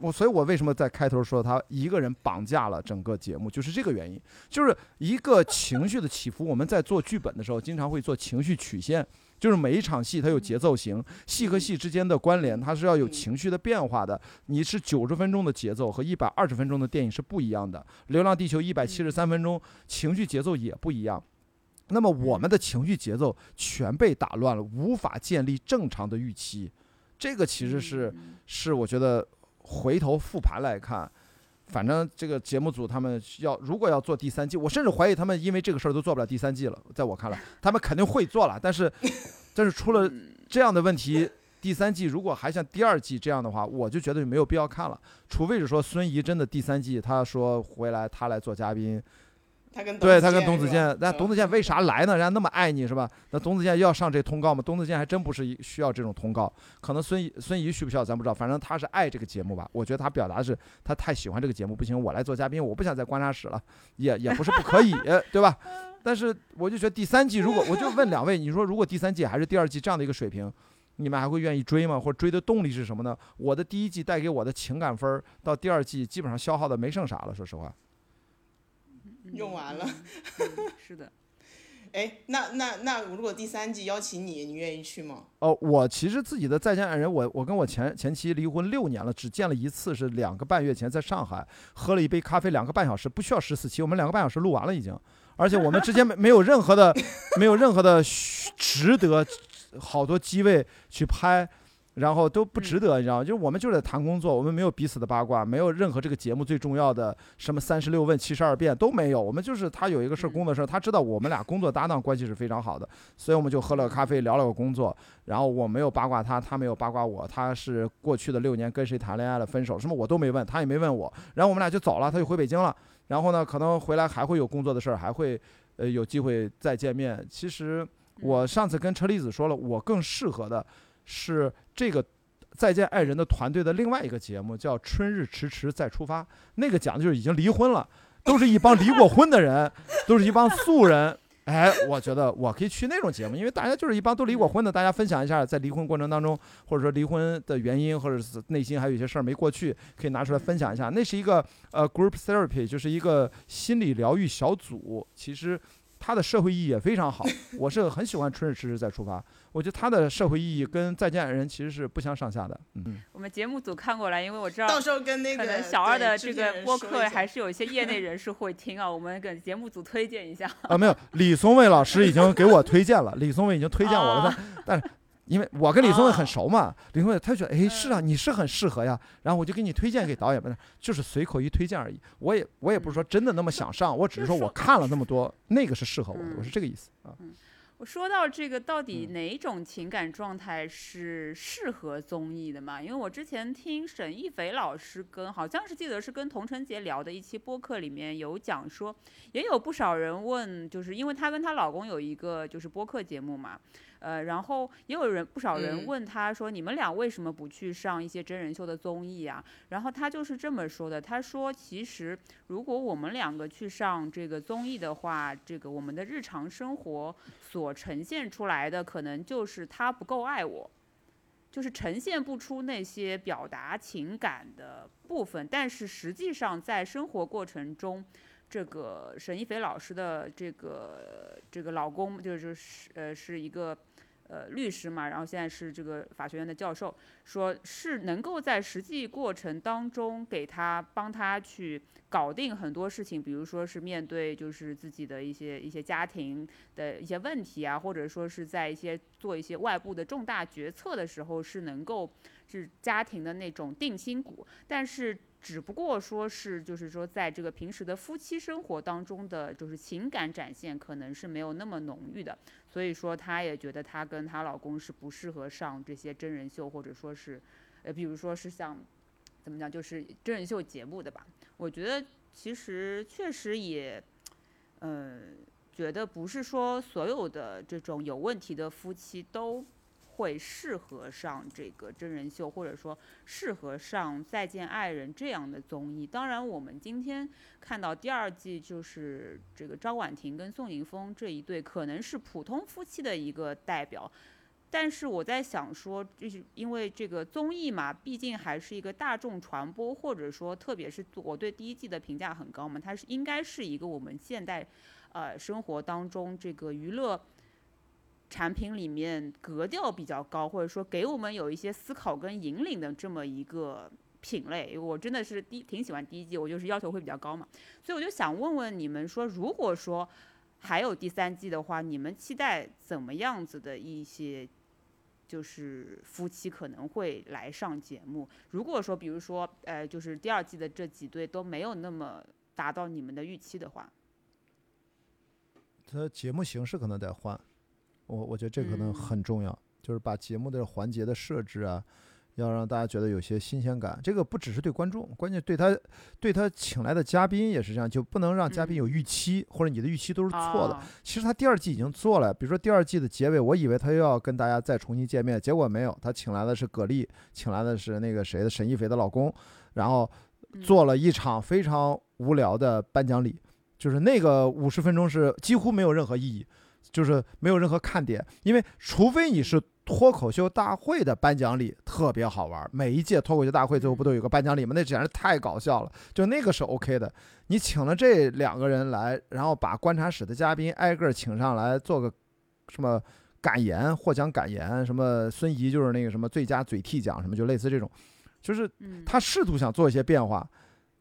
我所以我为什么在开头说他一个人绑架了整个节目就是这个原因就是一个情绪的起伏我们在做剧本的时候经常会做情绪曲线就是每一场戏它有节奏型戏和戏之间的关联它是要有情绪的变化的。你是九十分钟的节奏和一百二十分钟的电影是不一样的。流浪地球一百七十三分钟情绪节奏也不一样。那么我们的情绪节奏全被打乱了，无法建立正常的预期，这个其实是是我觉得回头复盘来看，反正这个节目组他们要如果要做第三季，我甚至怀疑他们因为这个事儿都做不了第三季了。在我看来，他们肯定会做了，但是 但是出了这样的问题，第三季如果还像第二季这样的话，我就觉得就没有必要看了。除非是说孙怡真的第三季，他说回来他来做嘉宾。对他跟董子健，那董子健为啥来呢？人家那么爱你是吧？那董子健要上这通告吗？董子健还真不是需要这种通告，可能孙怡孙怡需不需要咱不知道，反正他是爱这个节目吧。我觉得他表达的是他太喜欢这个节目，不行，我来做嘉宾，我不想在观察室了，也也不是不可以，对吧？但是我就觉得第三季如果我就问两位，你说如果第三季还是第二季这样的一个水平，你们还会愿意追吗？或者追的动力是什么呢？我的第一季带给我的情感分到第二季基本上消耗的没剩啥了，说实话。
用完了。
是的。
哎，那那那如果第三季邀请你，你愿意去吗？
哦，我其实自己的再见爱人，我我跟我前前妻离婚六年了，只见了一次，是两个半月前在上海喝了一杯咖啡，两个半小时，不需要十四期，我们两个半小时录完了已经，而且我们之间没没有任何的没有任何的 值得好多机位去拍。然后都不值得，你知道吗？就我们就是在谈工作，我们没有彼此的八卦，没有任何这个节目最重要的什么三十六问、七十二变都没有。我们就是他有一个事儿，工作事儿，他知道我们俩工作搭档关系是非常好的，所以我们就喝了个咖啡，聊了个工作。然后我没有八卦他，他没有八卦我。他是过去的六年跟谁谈恋爱了、分手什么我都没问，他也没问我。然后我们俩就走了，他就回北京了。然后呢，可能回来还会有工作的事儿，还会呃有机会再见面。其实我上次跟车厘子说了，我更适合的。是这个再见爱人的团队的另外一个节目，叫《春日迟迟再出发》，那个讲的就是已经离婚了，都是一帮离过婚的人，都是一帮素人。哎，我觉得我可以去那种节目，因为大家就是一帮都离过婚的，大家分享一下在离婚过程当中，或者说离婚的原因，或者是内心还有一些事儿没过去，可以拿出来分享一下。那是一个呃 group therapy，就是一个心理疗愈小组，其实。它的社会意义也非常好，我是很喜欢《春日迟迟再出发》，我觉得它的社会意义跟《再见爱人》其实是不相上下的。嗯，
我们节目组看过来，因为我知道
到时候跟那
个可能小二的这个播客还是有一些业内 人士会听啊，我们给节目组推荐一下。
啊，没有，李松蔚老师已经给我推荐了，李松蔚已经推荐我了，但但是。因为我跟李松蔚很熟嘛，李松蔚他觉得，哎，是啊，你是很适合呀，然后我就给你推荐给导演们，就是随口一推荐而已。我也我也不是说真的那么想上，我只是说我看了那么多，那个是适合我的，我是这个意思啊。
我说到这个，到底哪种情感状态是适合综艺的嘛？因为我之前听沈一斐老师跟好像是记得是跟童晨杰聊的一期播客里面有讲说，也有不少人问，就是因为她跟她老公有一个就是播客节目嘛。呃，然后也有人不少人问他说：“你们俩为什么不去上一些真人秀的综艺啊？”然后他就是这么说的：“他说，其实如果我们两个去上这个综艺的话，这个我们的日常生活所呈现出来的，可能就是他不够爱我，就是呈现不出那些表达情感的部分。但是实际上在生活过程中，这个沈一斐老师的这个这个老公就是是呃是一个。”呃，律师嘛，然后现在是这个法学院的教授，说是能够在实际过程当中给他帮他去搞定很多事情，比如说是面对就是自己的一些一些家庭的一些问题啊，或者说是在一些做一些外部的重大决策的时候是能够是家庭的那种定心骨，但是。只不过说是，就是说，在这个平时的夫妻生活当中的，就是情感展现可能是没有那么浓郁的，所以说她也觉得她跟她老公是不适合上这些真人秀，或者说是，呃，比如说是像，怎么讲，就是真人秀节目的吧。我觉得其实确实也，嗯，觉得不是说所有的这种有问题的夫妻都。会适合上这个真人秀，或者说适合上《再见爱人》这样的综艺。当然，我们今天看到第二季，就是这个张婉婷跟宋宁峰这一对，可能是普通夫妻的一个代表。但是我在想说，就是因为这个综艺嘛，毕竟还是一个大众传播，或者说，特别是我对第一季的评价很高嘛，它是应该是一个我们现代呃生活当中这个娱乐。产品里面格调比较高，或者说给我们有一些思考跟引领的这么一个品类，我真的是第挺喜欢第一季，我就是要求会比较高嘛，所以我就想问问你们说，如果说还有第三季的话，你们期待怎么样子的一些就是夫妻可能会来上节目？如果说比如说呃，就是第二季的这几对都没有那么达到你们的预期的话，
它节目形式可能得换。我我觉得这可能很重要，就是把节目的环节的设置啊，要让大家觉得有些新鲜感。这个不只是对观众，关键对他对他请来的嘉宾也是这样，就不能让嘉宾有预期，或者你的预期都是错的。其实他第二季已经做了，比如说第二季的结尾，我以为他又要跟大家再重新见面，结果没有，他请来的是葛丽，请来的是那个谁的沈一菲的老公，然后做了一场非常无聊的颁奖礼，就是那个五十分钟是几乎没有任何意义。就是没有任何看点，因为除非你是脱口秀大会的颁奖礼特别好玩，每一届脱口秀大会最后不都有个颁奖礼吗？那简直太搞笑了，就那个是 OK 的。你请了这两个人来，然后把观察室的嘉宾挨个请上来做个什么感言、获奖感言，什么孙怡就是那个什么最佳嘴替奖什么，就类似这种，就是
嗯，
他试图想做一些变化，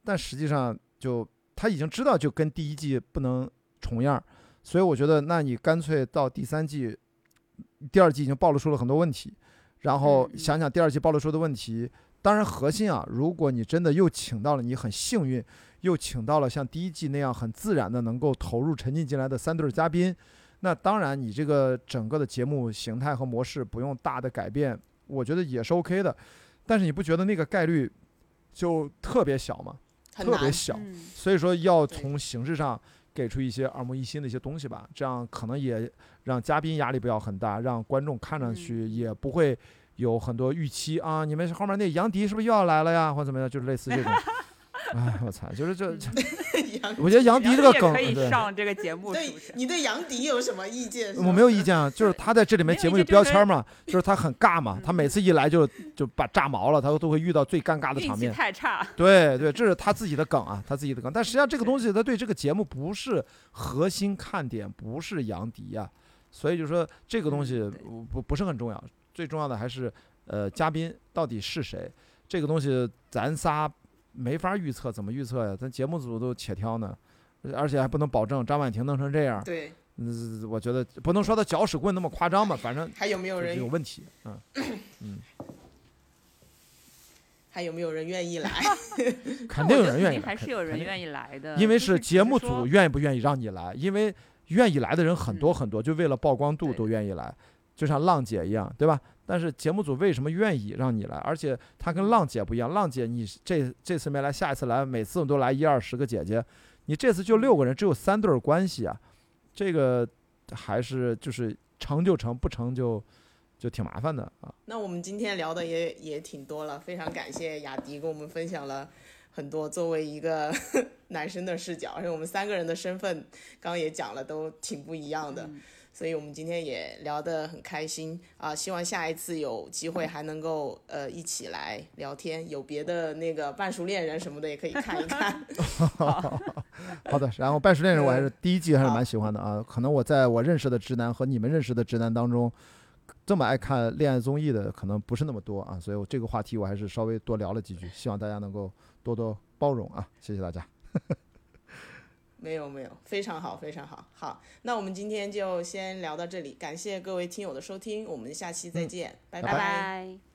但实际上就他已经知道就跟第一季不能重样儿，所以我觉得那你干脆到第三季。第二季已经暴露出了很多问题，然后想想第二季暴露出的问题，当然核心啊，如果你真的又请到了你很幸运，又请到了像第一季那样很自然的能够投入沉浸进来的三对儿嘉宾，那当然你这个整个的节目形态和模式不用大的改变，我觉得也是 OK 的。但是你不觉得那个概率就特别小吗？特别小，
嗯
所以说要从形式上给出一些耳目一新的一些东西吧，这样可能也让嘉宾压力不要很大，让观众看上去
嗯
也不会有很多预期啊，你们后面那杨迪是不是又要来了呀，或者怎么样，就是类似这种。哎，我操，就是这，我觉得杨迪这个梗，
可以
对，
上这个节目，
对？你对杨迪有什么意见？
我没有意见啊，就是他在这里面节目有标签嘛，就是他很尬嘛，他每次一来就就把炸毛了，他都会遇到最尴尬的场面。
太差，
对对，这是他自己的梗啊，他自己的梗。但实际上这个东西，他对这个节目不是核心看点，不是杨迪呀、所以就说这个东西不不是很重要，最重要的还是呃嘉宾到底是谁。这个东西咱仨没法预测，怎么预测呀？咱节目组都且挑呢，而且还不能保证张婉婷弄成这样。
对，
嗯，我觉得不能说他搅屎棍那么夸张吧，反正
还有没有
人有
人
问题。嗯 嗯，
还有没有人愿意来？
肯定有人愿意
还是有人愿意来的，
因为
是
节目组愿意不愿意让你来，因为愿意来的人很多
嗯
很多，就为了曝光度都愿意来，就像浪姐一样，对吧？但是节目组为什么愿意让你来？而且她跟浪姐不一样，浪姐你这这次没来，下一次来，每次都来一二十个姐姐，你这次就六个人，只有三对儿关系啊，这个还是就是成就成，不成就就挺麻烦的啊。
那我们今天聊的也也挺多了，非常感谢雅迪跟我们分享了很多作为一个 男生的视角，而且我们三个人的身份刚刚也讲了，都挺不一样的。
嗯
所以我们今天也聊得很开心啊、希望下一次有机会 还能够呃一起来聊天，有别的那个半熟恋人什么的也可以看一看。
好的，然后《半熟恋人》我还是第一季还是蛮喜欢的啊。可能我在我认识的直男和你们认识的直男当中，这么爱看恋爱综艺的可能不是那么多啊，所以我这个话题我还是稍微多聊了几句，希望大家能够多多包容啊，谢谢大家。
没有没有，非常好非常好。好，那我们今天就先聊到这里，感谢各位听友的收听，我们下期再见，拜
拜拜
拜。